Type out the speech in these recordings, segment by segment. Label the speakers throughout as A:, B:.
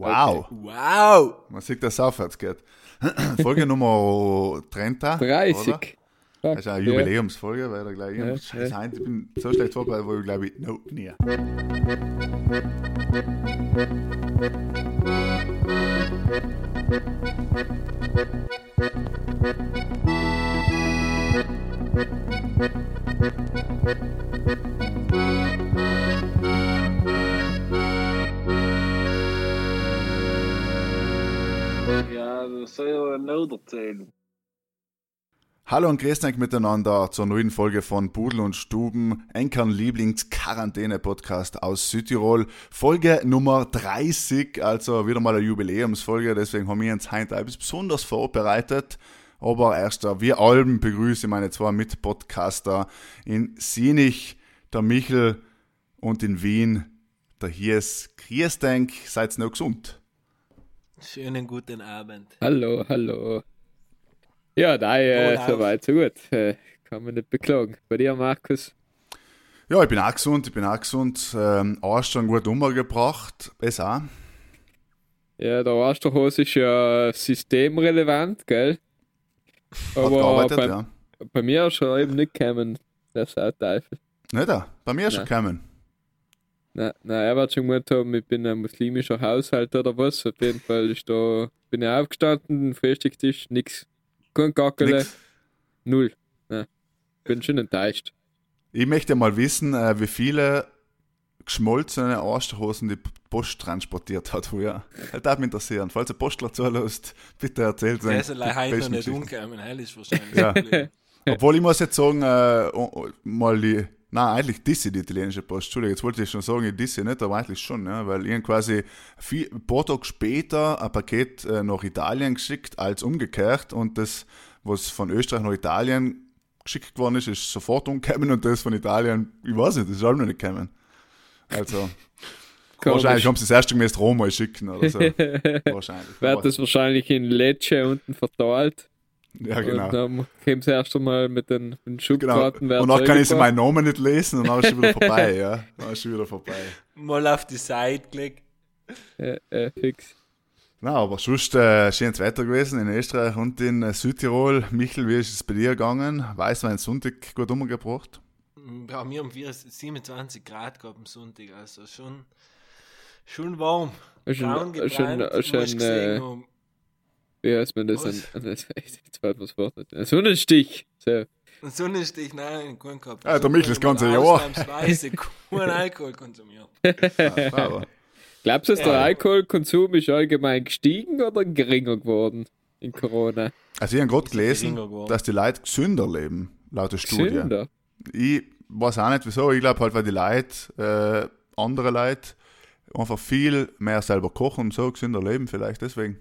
A: Wow.
B: Wow!
A: Man sieht, dass es aufwärts geht. Folge Nummer 30.
C: 30.
A: Oder? Das ist eine Jubiläumsfolge, weil da gleich
C: Ja,
A: Scheiße,
C: ja.
A: ich bin so schlecht vorbereitet, wo ich glaube ich, no, nie.
B: Ja, erzählen.
A: Hallo und grüßt euch miteinander zur neuen Folge von Pudel und Stuben, Enkern Lieblings-Quarantäne-Podcast aus Südtirol. Folge Nummer 30, also wieder mal eine Jubiläumsfolge, deswegen haben wir uns heute etwas besonders vorbereitet. Aber erst, äh, wir allen begrüße meine zwei Mitpodcaster in Sinich, der Michel und in Wien, der Hies. Grüß denk, seid noch gesund.
B: Schönen guten Abend.
C: Hallo, hallo. Ja, da äh, soweit so gut. Äh, kann man nicht beklagen. Bei dir, Markus?
A: Ja, ich bin auch gesund, ich bin auch gesund. Ähm, Ostern gut umgebracht, besser auch.
C: Ja, der Osterhose ist ja systemrelevant, gell?
A: Hat
C: Aber
A: gearbeitet,
C: bei,
A: ja.
C: bei mir ist schon eben nicht gekommen, der Sauteufel.
A: Nicht da, bei mir ist schon gekommen.
C: Nein, nein, er wird schon gemeint haben, ich bin ein muslimischer Haushalt oder was. Auf jeden Fall ist da, bin ich aufgestanden, Frühstückstisch, nix. Kein Gackele,
A: Nix.
C: null. Nein. Bin schon enttäuscht.
A: Ich möchte mal wissen, äh, wie viele geschmolzene Osterhosen die Post transportiert hat früher. Das würde mich interessieren. Falls ihr Postler zulässt, bitte erzählt
B: Der
A: euch
B: ist heute noch nicht umgekommen, hell ist wahrscheinlich.
A: Ja. Obwohl ich muss jetzt sagen, äh, mal die, nein, eigentlich disse die italienische Post. Entschuldigung, jetzt wollte ich schon sagen, ich disse nicht, aber eigentlich schon, ja, weil hab quasi viel, ein paar Tage später ein Paket äh, nach Italien geschickt als umgekehrt und das, was von Österreich nach Italien geschickt worden ist, ist sofort umgekommen und das von Italien, ich weiß nicht, das ist auch noch nicht gekommen. Also, wahrscheinlich haben sie das erste Mal Roma schicken oder so. wahrscheinlich.
C: Wird das wahrscheinlich in Lecce unten verteilt.
A: Ja, genau.
C: Und dann kommt es erst einmal mit den, mit den
A: Genau.
C: Schubkarten.
A: Und dann kann ich sie meinen Namen nicht lesen und dann ist schon wieder vorbei, ja. Dann ist schon wieder vorbei.
B: Mal auf die Seite gelegt.
C: Äh, äh, fix.
A: Na, aber sonst äh, schönes Wetter gewesen in Österreich und in äh, Südtirol. Michel, wie ist es bei dir gegangen? Weiß man Sonntag gut umgebracht?
B: Ja, wir haben 24 27 Grad gehabt am Sonntag, also schon, schon warm.
C: Schon-
B: Braun gebrannt,
C: schon- schon,
B: gesehen,
C: äh,
B: um-
C: Wie heißt man das?
B: Was?
C: Ein, ein, jetzt fällt mir's Wort. Ein Sonnenstich. So.
B: Und Sonnenstich, nein, keinen gehabt.
A: Ja, der Michel das ganze Jahr.
B: Ausnahmsweise kein Alkohol konsumiert.
A: Ja,
C: Glaubst du, dass der
B: Ja.
C: Alkoholkonsum ist allgemein gestiegen oder geringer geworden in Corona?
A: also ich habe gerade gelesen, dass die Leute gesünder leben, laut der Studie.
C: Gesünder.
A: Ich weiß auch nicht wieso. Ich glaube halt, weil die Leute, äh, andere Leute, einfach viel mehr selber kochen und so gesünder leben, vielleicht deswegen.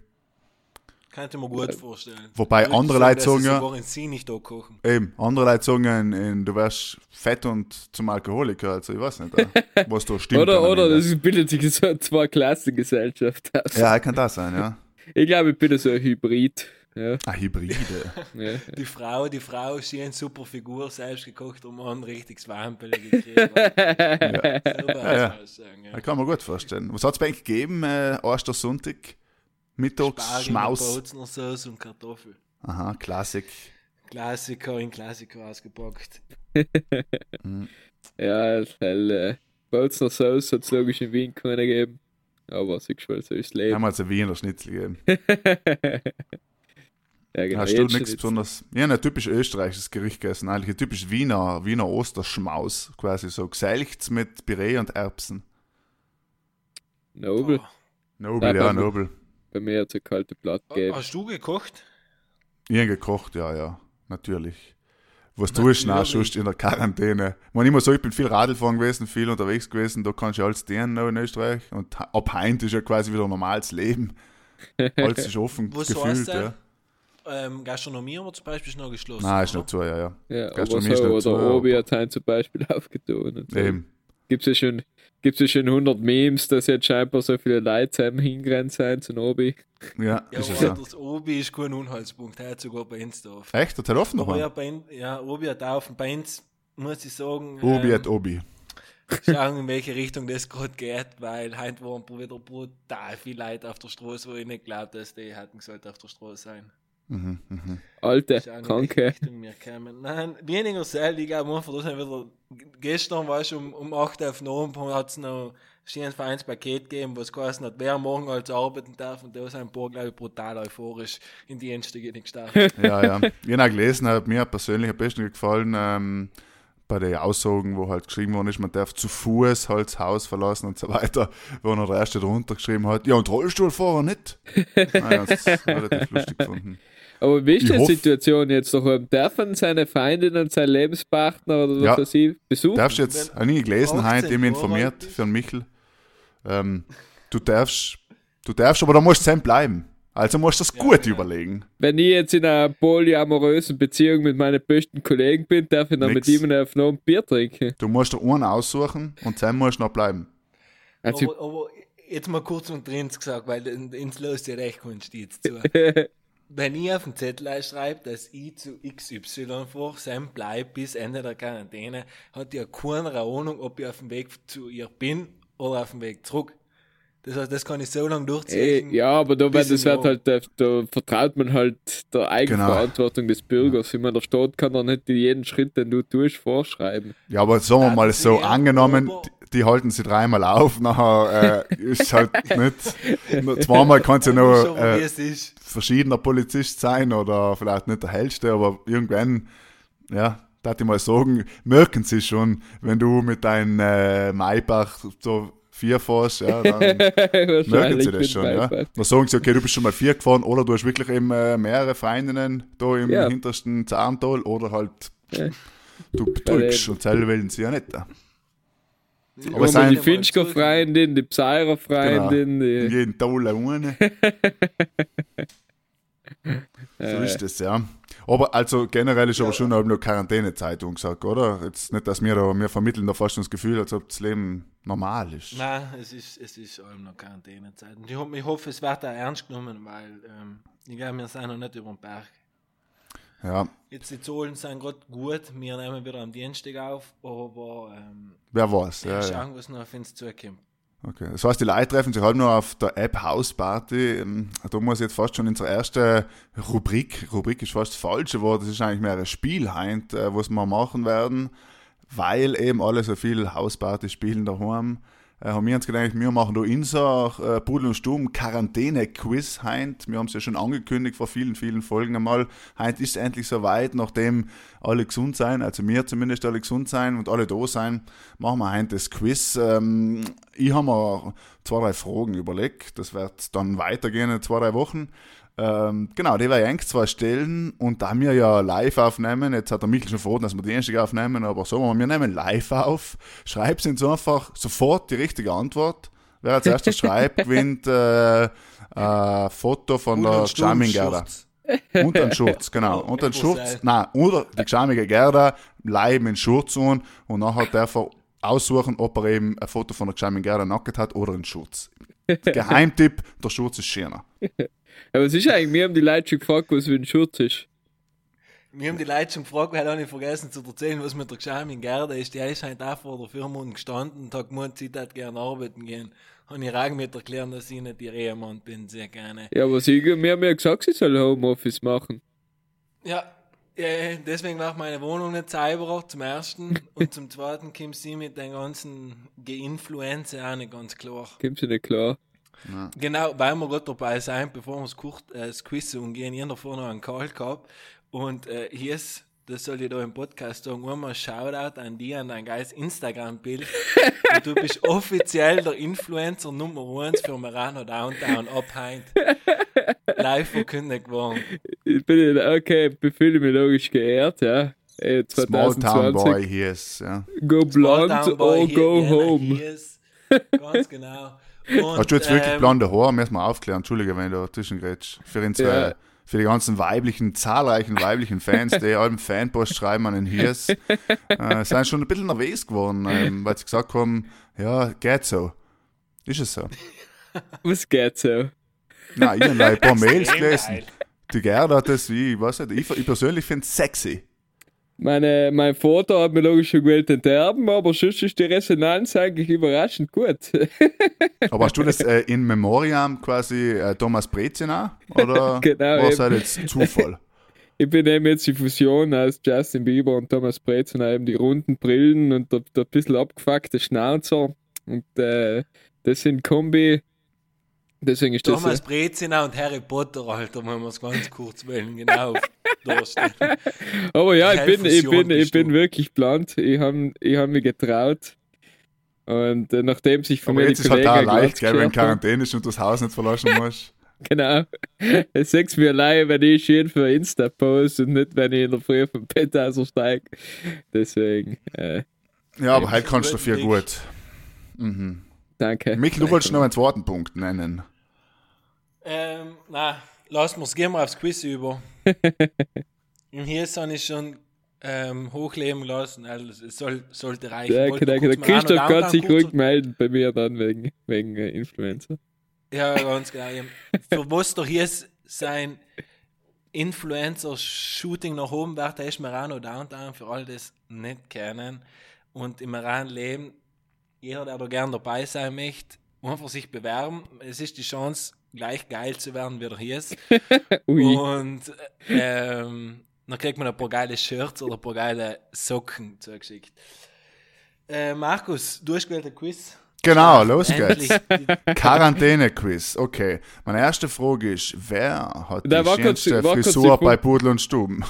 B: Könnte ich mir gut vorstellen.
A: Wobei
B: Ich
A: andere Leute sagen
B: sie nicht da kochen.
A: Eben, andere Leute sagen, du wärst fett und zum Alkoholiker, also ich weiß nicht, äh, was da stimmt.
C: Oder, oder das bildet sich so eine Zwei-Klassen-Gesellschaft aus.
A: Ja, kann das sein, ja.
C: Ich glaube, ich bin so ein Hybrid. Ja,
A: Ah, Hybride.
C: ja.
B: Die Frau, die Frau, sie eine super Figur, selbst gekocht und man ein richtiges Wampel gekriegt.
A: Ja.
B: ja,
A: ja.
B: sagen,
A: Ja,
B: ja.
A: kann man gut vorstellen. Was hat es bei euch gegeben, äh, Ostersonntag? Mittags,
B: Spargel mit
A: Schmaus.
B: Bautzner Sauce und Kartoffel.
A: Aha, Klassik.
B: Klassiker in Klassiker ausgepackt.
C: ja weil, äh, Bolzner Sauce hat es logisch in Wien keine gegeben. Aber siehst du, so ist Leben.
A: Haben wir jetzt ein Wiener Schnitzel gegeben.
C: ja, genau.
A: Hast du nichts
C: schon
A: besonders? Ja, ein typisch österreichisches Gericht gegessen. Eigentlich ein typisch Wiener, Wiener Osterschmaus. Quasi so geselcht mit Püree und Erbsen.
C: Nobel.
A: Nobel,
C: Ja,
A: Nobel.
C: Bei mir hat es eine kalte Platte
B: Oh,
C: gegeben.
B: hast du gekocht?
A: Ich habe gekocht, ja, ja, natürlich. Was du ist, nach
B: Natürlich.
A: sonst in der Quarantäne. Man immer so, ich bin viel Radl fahren gewesen, viel unterwegs gewesen, da kannst du alles dienen noch in Österreich. Und ab Heint ist ja quasi wieder normales Leben. Alles ist offen
B: Was
A: gefühlt,
B: heißt
A: ja.
B: Ähm, Gastronomie haben wir zum Beispiel ist noch geschlossen.
A: Nein, ist
B: oder?
A: noch zu, ja, ja.
C: Ja,
A: Gastronomie ist
C: so,
A: noch
C: oder
A: zu,
C: Obi
A: aber-
C: hat einen zum Beispiel aufgetan. Und so.
A: Eben.
C: Gibt es ja schon, gibt's ja schon 100 Memes, dass jetzt scheinbar so viele Leute zusammen hingerannt sind zum Obi.
A: Ja,
B: Ja,
A: ist es
B: aber
A: ja.
B: das Obi ist kein Unhaltspunkt, er hat sogar bei uns da.
A: Echt? Das hat offen noch
B: ja, ja, Obi hat auf, bei uns muss ich sagen,
A: Obi
B: ähm,
A: hat Obi.
B: schauen, in welche Richtung das gerade geht, weil heute waren wieder brutal viele Leute auf der Straße, wo ich nicht glaube, dass die hätten gesagt auf der Straße sein.
A: Mhm, mhm.
C: Alte, kranke.
B: Nein, weniger selten, ich glaube einfach, da sind wieder, gestern war es um, um 8 Uhr auf den Abend, hat es noch ein Vereinspaket gegeben, was geheißen hat, wer morgen als arbeiten darf, und da sind ein paar, glaube ich, brutal euphorisch in die Endstücke gestartet.
A: Ja, ja. Ich habe gelesen, hat mir persönlich am besten gefallen, ähm, bei den Aussagen, wo halt geschrieben worden ist, man darf zu Fuß halt das Haus verlassen und so weiter, wo noch der erste drunter geschrieben hat, ja, und Rollstuhlfahrer nicht. naja, das ist relativ lustig gefunden.
C: Aber wie ist
A: Ich
C: die Situation jetzt daheim? Dürfen seine Freundin und sein Lebenspartner oder was
A: Ja.
C: weiß ich besuchen?
A: darfst jetzt, habe ich gelesen,
B: 18
A: heute eben
B: Jahre
A: informiert für den Michel. Ähm, du darfst, du darfst, aber da musst du zusammen bleiben. Also musst du das
B: Ja,
A: gut
B: genau.
A: überlegen.
C: Wenn ich jetzt in einer polyamorösen Beziehung mit meinen besten Kollegen bin, darf ich dann
A: Nix.
C: mit ihm auf noch ein Bier trinken.
A: Du musst dir einen aussuchen und zusammen musst du noch bleiben.
C: Also,
B: aber, aber jetzt mal kurz und drin gesagt, weil in- ins Los ja recht Kunst jetzt zu. Wenn ich auf den Zettel schreibe, dass ich zu XY fahre, Sam bleibt bis Ende der Quarantäne, hat ja keine Ahnung, ob ich auf dem Weg zu ihr bin oder auf dem Weg zurück. Das heißt, das kann ich so lange
C: Ey,
B: durchziehen.
C: ja, aber da, wird, das wird halt, da, da vertraut man halt der Eigenverantwortung des Bürgers. Ich meine, der Staat kann doch nicht jeden Schritt, den du tust, vorschreiben.
A: Ja, aber sagen wir
B: Ja,
A: mal
B: das
A: so, angenommen, die, halten sie dreimal auf, nachher äh, ist halt nicht, nur zweimal kann es ja
B: wie
A: äh, verschiedener Polizist sein oder vielleicht nicht der hellste, aber irgendwann, ja, darf ich mal sagen, merken sie schon, wenn du mit deinem äh, Maybach so vier fährst, ja, dann merken sie das schon, ja. Dann sagen sie, okay, du bist schon mal vier gefahren oder du hast wirklich eben äh, mehrere Freundinnen da im
C: Ja.
A: hintersten Zahntal oder halt
C: Ja.
A: du betrügst
C: eben.
A: und selber wollen sie ja nicht.
B: Aber
A: Aber sein-
C: die Finchker-Freundin, die Psyrer-Freundin,
A: In
C: die,
A: jeden Tal eine. So
C: äh,
A: ist das, ja. Aber also generell ist aber schon nur Quarantänezeit gesagt, oder? Jetzt nicht, dass wir da, wir vermitteln da fast schon das Gefühl, als ob das Leben normal ist.
B: Nein, es ist, es ist allem noch Quarantänezeit. Und ich, ho- ich hoffe, es wird auch ernst genommen, weil ähm, ich glaube, wir sind noch nicht über den Berg.
A: Ja,
B: Jetzt die Zahlen sind gerade gut, wir nehmen wieder am Dienstag auf, aber ähm,
A: wer weiß.
B: ja,
A: Ja, ja.
B: schauen, was noch auf uns zukommt.
A: Okay. Das heißt, die Leute treffen sich halt nur auf der App House Party. Ähm, Da muss jetzt fast schon unsere erste Rubrik, Rubrik ist fast das falsche Wort, das ist eigentlich mehr ein Spiel heint, äh, was wir machen werden, weil eben alle so viel Hausparty spielen daheim. Äh, haben wir uns gedacht, wir machen da unser äh, Pudel und Stumm Quarantäne-Quiz heint. Wir haben es ja schon angekündigt vor vielen, vielen Folgen einmal. Heint ist endlich soweit, nachdem alle gesund sein, also wir zumindest alle gesund sein und alle da sein, machen wir heint das Quiz. Ähm, ich habe mir zwei, drei Fragen überlegt. Das wird dann weitergehen in zwei, drei Wochen. Ähm, genau, die werde ich eigentlich zwar stellen und da wir ja live aufnehmen, jetzt hat der Michael schon verraten, dass wir die Dienstag aufnehmen, aber so, wir nehmen live auf, schreibt uns einfach sofort die richtige Antwort. Wer als erstes schreibt, gewinnt äh, ein Foto von der Charming Gerda. Und ein Schurz, genau. Und ein Schurz, nein, oder die Charmige Gerda leiben in Schurz an und nachher darf er aussuchen, ob er eben ein Foto von der Charming Gerda nackt hat oder einen Schurz. Geheimtipp, der Schurz ist schöner.
C: Aber es ist eigentlich, wir haben die Leute schon gefragt, was für ein Schurz ist.
B: Wir haben die Leute schon gefragt, weil ich vergessen zu erzählen, was mit der Charming Gerda ist. Die ist halt auch vor der Firma gestanden und hat gemeint, sie hat gerne arbeiten gehen. Und ich rang mit erklären, dass ich nicht ihr Ehemann bin, sehr gerne.
C: Ja, aber sie, wir haben ja gesagt, sie soll Homeoffice machen.
B: Ja, deswegen war meine Wohnung nicht sauberer, zum ersten. Und zum zweiten kommt sie mit den ganzen Geinfluenza auch nicht ganz klar.
C: Kommt sie nicht klar.
B: Genau, weil wir gerade dabei sind, bevor wir das, Kur äh, das Quiz umgehen, habe davor noch einen Call gehabt. Und äh, hier ist, das soll ich da im Podcast sagen, einmal Shoutout an dich, an dein geiles Instagram-Bild. Du bist offiziell der Influencer Nummer 1 für Marano Downtown abheint. Live verkündet geworden.
C: Ich bin, okay, ich fühle mich logisch geehrt, ja. Ey,
A: Small Town
C: 2020,
A: Boy hier ist, ja.
C: go blond
B: Small Town Boy
C: or
B: hier,
C: go home.
B: hier Ganz genau. Und,
A: Hast du jetzt wirklich
B: ähm,
A: blonde Haare? Müssen wir aufklären. Entschuldige, wenn du dazwischen grätsch. Für
C: Ja.
A: für die ganzen weiblichen, zahlreichen weiblichen Fans, die allem Fanpost schreiben an den Hiers, äh, sind schon ein bisschen nervös geworden, ähm, weil sie gesagt haben, ja, geht so. Ist es so?
C: Was geht so?
A: Nein, ich habe ein paar Mails gelesen. Die Gerda hat das, ich weiß nicht, ich, ich persönlich finde es sexy.
C: Meine, mein Vater hat mir logisch schon gewählt enterben, aber sonst ist die Resonanz eigentlich überraschend gut.
A: Aber hast du das äh, in Memoriam quasi äh, Thomas Brezina? Oder
C: Genau,
A: war es halt jetzt Zufall?
C: Ich bin eben jetzt die Fusion aus Justin Bieber und Thomas Brezina, eben die runden Brillen und der, der bisschen abgefuckte Schnauzer. Und äh, das sind Kombi. Deswegen ist das.
B: Thomas
C: äh,
B: Brezina und Harry Potter, Alter, wenn wir es ganz kurz wählen, genau.
C: Aber ja, ich bin, ich bin, ich bin wirklich blunt. Ich habe ich hab mich getraut. Und äh, nachdem sich von
A: Aber
C: mir
A: jetzt
C: die
A: ist halt
C: Kollegen
A: da leicht, gell, wenn Quarantäne ist und du das Haus nicht verlassen musst.
C: Genau. Es sag's mir allein, wenn ich schön für Insta poste und nicht, wenn ich in der Früh vom Bett aussteige. Deswegen, äh,
A: Ja, aber heute kannst du dafür gut. Mhm.
C: Danke.
A: Mikl, du wolltest noch einen zweiten Punkt nennen.
B: Ähm, na, lass uns, gehen wir aufs Quiz über. Und hier habe ich schon ähm, hochleben lassen, also es soll, sollte reichen.
C: Danke, danke. Der Christoph kann
B: an-
C: sich ruhig melden bei mir dann wegen, wegen äh, Influencer.
B: Ja, ganz genau. Für was doch hier ist sein Influencer-Shooting nach oben wird, der ist Merano Downtown, für alle, die es nicht kennen. Und im Iran leben, jeder, der da gern dabei sein möchte, einfach sich bewerben. Es ist die Chance, gleich geil zu werden, wie der hier ist.
C: Ui.
B: Und ähm, dann kriegt man ein paar geile Shirts oder ein paar geile Socken zugeschickt. Äh, Markus, du hast gewählt ein Quiz.
A: Genau, los geht's. Quarantäne-Quiz, okay. Meine erste Frage ist, wer hat
C: Da
A: die schönste Frisur bei Pudel und Stuben?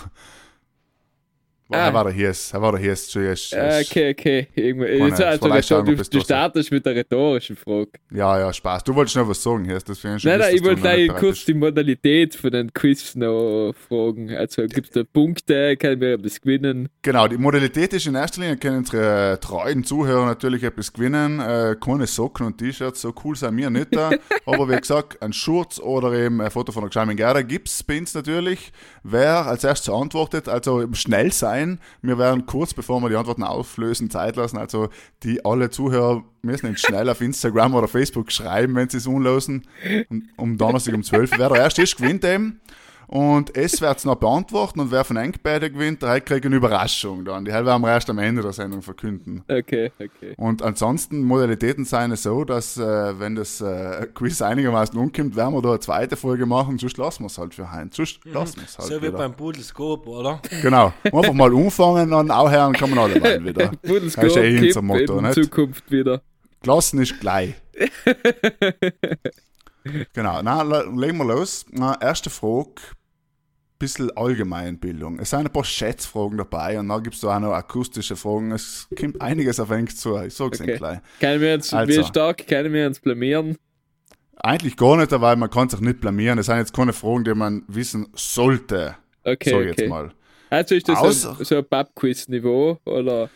C: Ah.
A: Er war der Hies, er war der Hies zuerst.
C: Ah, okay, okay. Irgendwie,
A: Mann,
C: jetzt, also,
A: vielleicht
C: du,
A: sagen,
C: du, startest mit der rhetorischen Frage.
A: Ja, ja, Spaß. Du wolltest noch was sagen, Hies, deswegen schon
C: Nein, nein, ich wollte gleich kurz die Modalität von den Quiz noch fragen. Also gibt es da Punkte, kann wir das gewinnen?
A: Genau, die Modalität ist in erster Linie, können unsere treuen Zuhörer natürlich etwas gewinnen. Äh, keine Socken und T-Shirts, so cool sind wir nicht da. Aber wie gesagt, ein Schurz oder eben ein Foto von der Gescheimen Gerda gibt's bei uns natürlich. Wer als erstes antwortet, also schnell sein. Wir werden kurz, bevor wir die Antworten auflösen, Zeit lassen. Also die alle Zuhörer müssen nicht schnell auf Instagram oder Facebook schreiben, wenn sie es unlosen. Und um Donnerstag um 12 Wer der erste ist, gewinnt eben. Und es wird es noch beantworten und wer von eng beide gewinnt, der kriegt eine Überraschung dann. Die werden wir erst am Ende der Sendung verkünden.
C: Okay, okay.
A: Und ansonsten, Modalitäten seien es so, dass äh, wenn das äh, Quiz einigermaßen umkommt, werden wir da eine zweite Folge machen, sonst lassen wir es halt für Heinz. Sonst lassen wir es halt
B: So wie
A: wieder.
B: beim Pudelscope, oder?
A: Genau. Einfach mal umfangen, dann auch hören, kann man alle mal wieder.
C: Pudelskop
A: Das ist ja eh unser Motto,
C: in
A: nicht?
C: Zukunft wieder.
A: Gelassen ist gleich. genau, na, le- legen wir los. Na, erste Frage, bisschen Allgemeinbildung. Es sind ein paar Schätzfragen dabei und dann gibt es da auch noch akustische Fragen. Es kommt einiges auf uns zu, ich sag's
C: Okay.
A: Ihnen gleich.
C: Können wir uns,
A: Also.
C: wie stark können wir uns blamieren?
A: Eigentlich gar nicht, weil man kann sich nicht blamieren. Es sind jetzt keine Fragen, die man wissen sollte,
C: Okay,
A: sag
C: okay.
A: jetzt mal.
C: Also ist das
A: Außer-
C: so, so ein Pub-Quiz-Niveau oder?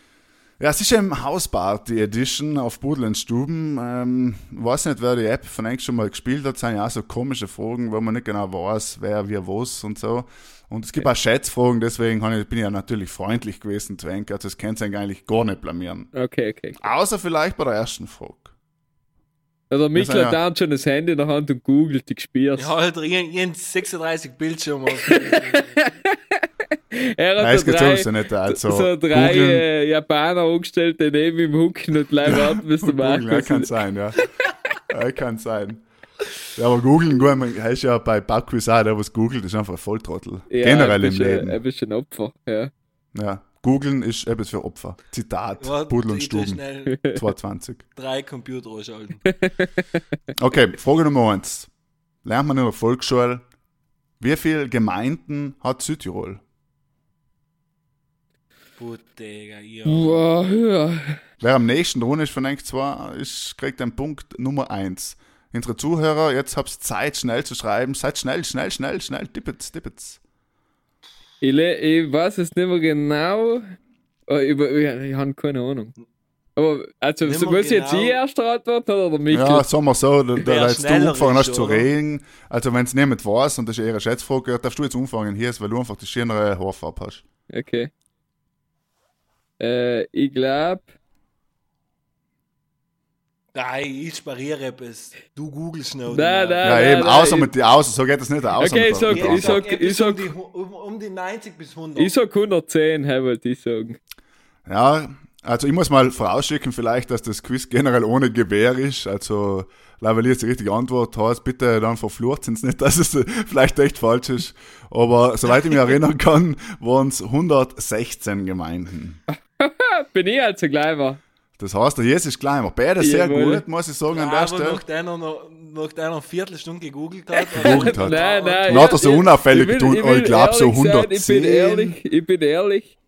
A: Ja, es ist ja im Hausparty Edition auf Budel und Stuben. Ähm, weiß nicht, wer die App von eigentlich schon mal gespielt hat, sind ja auch so komische Fragen, wo man nicht genau weiß, wer, wie, was und so. Und es gibt auch Schätzfragen, deswegen bin ich ja natürlich freundlich gewesen zu Henk, also das könnt ihr eigentlich gar nicht blamieren.
C: Okay, okay.
A: Außer vielleicht bei der ersten Frage. Sind ja-
C: hat dann schon das Handy in der Hand und googelt die Gespiers.
B: Ja, ich, ich 36 Bildschirme.
C: Er hat
A: Nein,
C: so drei,
A: nicht. Also,
C: so drei äh, Japaner angestellt, die neben ihm hucken und gleich warten, bis der
A: Googeln, ja,
C: Markus...
A: kann sein, ja. ja. Kann sein. Ja, aber googeln, gut, man heißt ja bei Pubquiz auch, der was googelt, ist einfach ein Volltrottel.
C: Ja,
A: Generell
C: ein
A: im Leben.
C: Ein bisschen Opfer, ja.
A: Ja. Googeln ist etwas für Opfer. Zitat,
B: Warte,
A: Pudel und Stuben,
B: schnell
A: 220.
B: drei Computer ausschalten.
A: Okay, Frage Nummer eins. Lernt man in der Volksschule, wie viele Gemeinden hat Südtirol?
B: Puh, Digga, ja.
C: Wow, ja.
A: Wer am nächsten dran ist von euch zwei, ist, kriegt den Punkt Nummer eins. Unsere Zuhörer, jetzt habt ihr Zeit, schnell zu schreiben. Seid schnell, schnell, schnell, schnell. Tippet's, tippet's.
C: Ich, le- ich weiß es nicht mehr genau. Oh, ich, ich, ich habe keine Ahnung. Aber, also, so, muss jetzt
B: genau.
C: ich erst antworten oder der Mikl?
A: Ja, sagen wir so, da, da jetzt du angefangen hast zu reden. Also, wenn es niemand weiß und das ist eher eine Schätzfrage, darfst du jetzt anfangen hier, ist, weil du einfach die schönere Haarfarbe hast.
C: Okay. Äh, ich glaube,
B: Nein, ich spariere etwas. Du googelst noch.
C: Nein, nein,
A: Ja,
C: nein,
A: eben,
C: nein,
A: außer mit die Außen, so geht das nicht aus.
C: Okay, ich sag-
B: Ja,
C: ich
B: sag,
C: ich sag-
B: um, die, um, um die 90 bis 100.
C: Ich sag 110, hey, wollte ich sagen.
A: Ja, also ich muss mal vorausschicken vielleicht, dass das Quiz generell ohne Gewehr ist. Also, weil wenn ihr jetzt die richtige Antwort hast, bitte dann verflucht es nicht, dass es äh, vielleicht echt falsch ist. Aber soweit ich mich erinnern kann, waren es 116 Gemeinden.
C: Bin ich also gleich mal.
A: Das heißt, der Jesus ist kleiner. Beide sehr
C: Jawohl.
A: gut, muss ich sagen, an
B: Ja,
A: der
B: aber
A: Stelle.
B: nachdem er noch, nachdem er eine Viertelstunde gegoogelt hat.
A: Gegoogelt hat.
C: Nein, nein.
A: Dann hat er so
C: ich-
A: unauffällig
C: ich will-
A: getan,
C: ich
A: ich
C: will
A: glaub, so
C: ehrlich sein,
A: 110.
C: Ich bin ehrlich, ich bin ehrlich.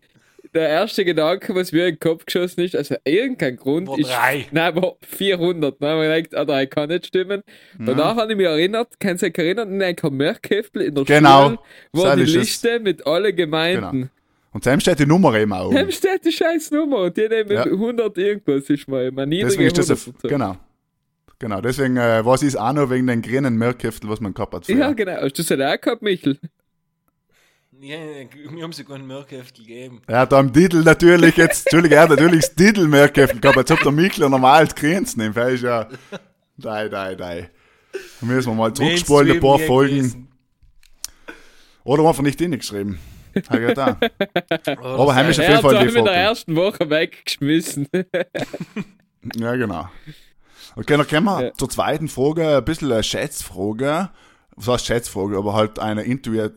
C: Der erste Gedanke, was mir in den Kopf geschossen ist, also irgendein Grund
B: War
C: ist.
B: drei.
C: Nein, aber 400. Dann habe ich gedacht, ah, drei kann nicht stimmen. Danach habe ich mich erinnert, kannst du dich erinnern, in einem Merkheftel in der
A: Genau.
C: Schule war
A: So
C: die
A: ist es.
C: Liste mit allen Gemeinden.
A: Genau. Und dem steht die Nummer eben auch.
C: Dem steht die scheiß Nummer und die nehmen
A: Ja.
C: 100 irgendwas, ist mal immer niedrige
A: Deswegen ist das,
C: 100
A: ein,
C: dazu.
A: genau. Genau, deswegen äh, ich es auch noch wegen den grünen Merkheftel, was man gehabt hat. früher.
C: Ja, genau. Hast du das auch gehabt, Michel?
B: Ja, wir haben sogar einen Merkheftel gegeben.
A: Er hat am Titel natürlich jetzt, Entschuldigung, er hat natürlich das Titel Merkheftel gehabt, als ob der Mikler normal nimmt. Er ist ja, nein, nein, nein. Da müssen wir mal zurückspulen, ein paar Folgen.
B: gewesen.
A: Oder einfach nicht hingeschrieben. Getan. Aber heim ist auf jeden Fall die
C: in der
A: Folge.
C: ersten Woche weggeschmissen.
A: Ja, genau. Okay, dann kommen wir
C: Ja.
A: zur zweiten Frage, ein bisschen eine Schätzfrage. Was heißt Schätzfrage, aber halt eine intui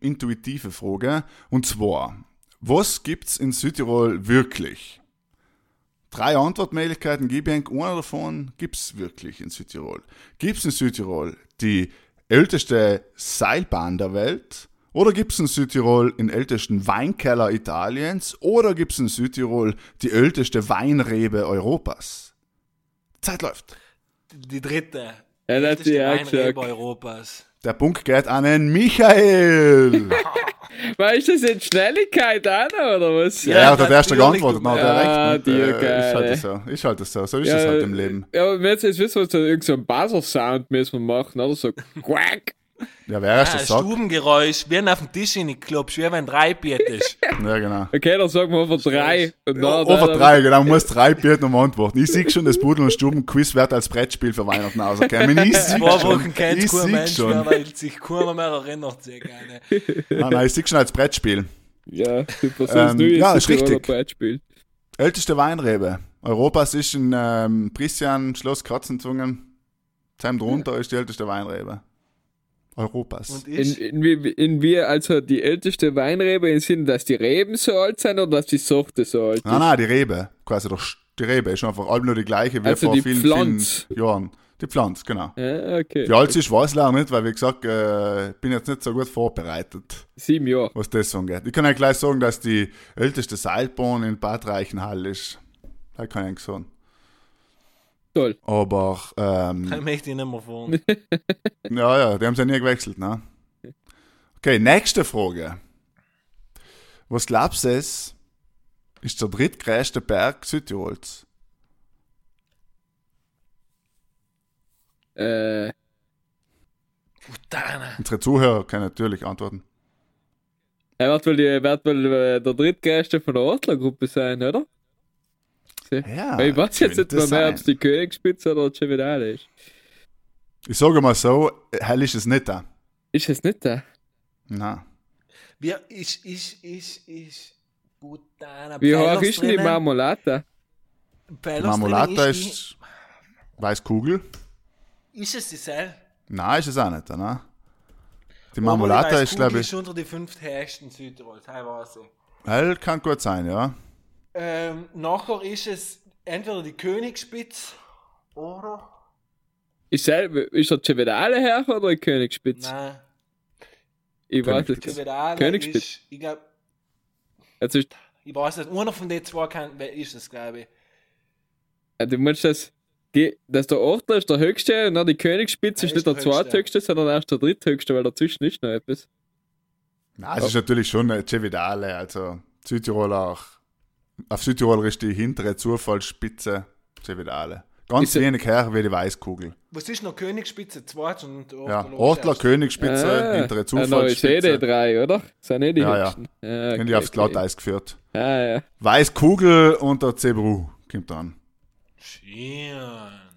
A: intuitive Frage. Und zwar, was gibt's in Südtirol wirklich? Drei Antwortmöglichkeiten gebe ich. Einer davon gibt's wirklich in Südtirol. Gibt's in Südtirol die älteste Seilbahn der Welt? Oder gibt's in Südtirol den ältesten Weinkeller Italiens? Oder gibt's in Südtirol die älteste Weinrebe Europas? Zeit läuft.
B: Die dritte.
C: Hat
B: Älteste
C: die
B: Weinrebe. Europas.
A: Der Punkt geht an den Michael.
C: Weißt du das in Schnelligkeit noch, oder was?
A: Ja, er hat
B: natürlich,
A: erst geantwortet, na,
C: meinst.
A: direkt.
C: Ja,
A: nicht?
C: die
A: Äh, ist halt so. Ist halt so. So ist es halt im Leben.
C: Ja, aber jetzt, jetzt wissen wir, so irgend so Buzzer-Sound müssen wir machen, oder? So quack.
A: Ja, wer erst
B: Ah,
A: das.
B: Stubengeräusch, wie auf dem Tisch in die Clubs, wie wenn drei Bier ist.
A: Ja, genau.
C: Okay, dann sagen wir over drei. Und dann,
A: Over
C: dann-
A: drei, genau. Man muss drei Bier noch antworten. Ich sehe schon, das Pudel- und Stuben-Quiz wird als Brettspiel für Weihnachten rauskommen. Ich sehe
B: Zwei
A: schon.
B: Wochen kennt
A: Ich
B: kein
A: sehe
B: Mensch mehr,
A: schon.
B: weil sich keiner mehr erinnert sich gerne.
A: Nein, nein, ich sehe schon als Brettspiel.
C: Ja, super. So
A: Ähm,
C: ist neues
A: ja, ist richtig.
C: Brettspiel.
A: Älteste Weinrebe. Europas ist in ähm, Pristian, Schloss Kratzenzungen. Sein drunter ist die älteste Weinrebe. Europas.
B: Und
C: In,
B: ich,
C: in, in wie also die älteste Weinrebe im Sinne, dass die Reben so alt sind oder dass die Sorte so alt ist?
A: Nein, nein, die Rebe. Quasi der, Sch- die Rebe ist einfach allem nur die gleiche wie
C: Also
A: vor
C: die
A: vielen,
C: Pflanz.
A: vielen Jahren. Die Pflanz, genau.
C: Ja, okay.
A: Wie alt sie ist, weiß ich leider nicht, weil wie gesagt, äh, ich bin jetzt nicht so gut vorbereitet,
C: Sieben Jahre.
A: was das angeht. Ich kann euch gleich sagen, dass die älteste Seilbahn in Bad Reichenhall ist. Das kann ich eigentlich sagen.
C: Toll.
A: Aber, ähm,
B: kann möchte ich nicht mehr fahren.
A: ja, ja, die haben sie ja nie gewechselt, ne? Okay, nächste Frage. Was glaubst du, es ist der drittgrößte Berg Südtirols?
C: Äh,
B: Putana.
A: Unsere Zuhörer können natürlich antworten.
C: er wird wohl, die, wird wohl der drittgrößte von der Adlergruppe sein, oder?
A: Ja,
C: Weil ich weiß jetzt nicht mehr, mehr ob es die Königsspitze oder die Chevedale ist.
A: Ich sage mal so, hell ist es nicht da.
C: Ist es nicht da?
A: Na.
B: Wir, ich, ich, ich, ich. Putana.
C: Wie hoch ist denn die Marmolata?
A: Marmolata
B: drinnen
A: ist Weißkugel.
B: die- Ist es dieselbe?
A: Nein, ist es auch nicht, ne? Die Marmolata
B: die
A: ist, glaube ich,
B: ist unter die fünf höchsten Südtirols, hey, weiß ich.
A: hell kann gut sein, ja.
B: Ähm, nachher ist es entweder die Königsspitze oder.
C: Ist, selbe, ist der Chevedale her oder die Königsspitze?
B: Nein,
C: Ich weiß nicht.
B: Chevedale
C: Königsspitze.
B: ist. Ich glaube,
C: Also, ist-
B: ich weiß nicht, einer von den zwei kann, wer ist es, glaube ich.
C: äh, du meinst, dass, die, dass der Ortler ist der höchste und dann die Königsspitze
B: Er
C: ist nicht der
B: der Höchste.
C: zweithöchste, sondern erst der dritthöchste, weil dazwischen ist noch etwas.
A: Nein, es ist natürlich schon eine Cevidale, also Südtirol auch. Auf Südtirol ist die hintere Zufallsspitze Cevidale. Ganz
C: Ist er-
A: wenig her wie die Weißkugel.
B: Was ist noch Königsspitze 2 und
A: Ja,
B: Ortler
A: Ortler, Königsspitze,
C: Ah,
A: hintere
C: Ah, ist eh die
A: Zufallsspitze.
C: drei, oder? Sind eh die
A: Ja, ja.
C: höchsten. Ja,
A: Wenn die aufs Glatteis geführt.
C: Ah, ja.
A: Weißkugel und der Zebru kommt dann.
B: Schön.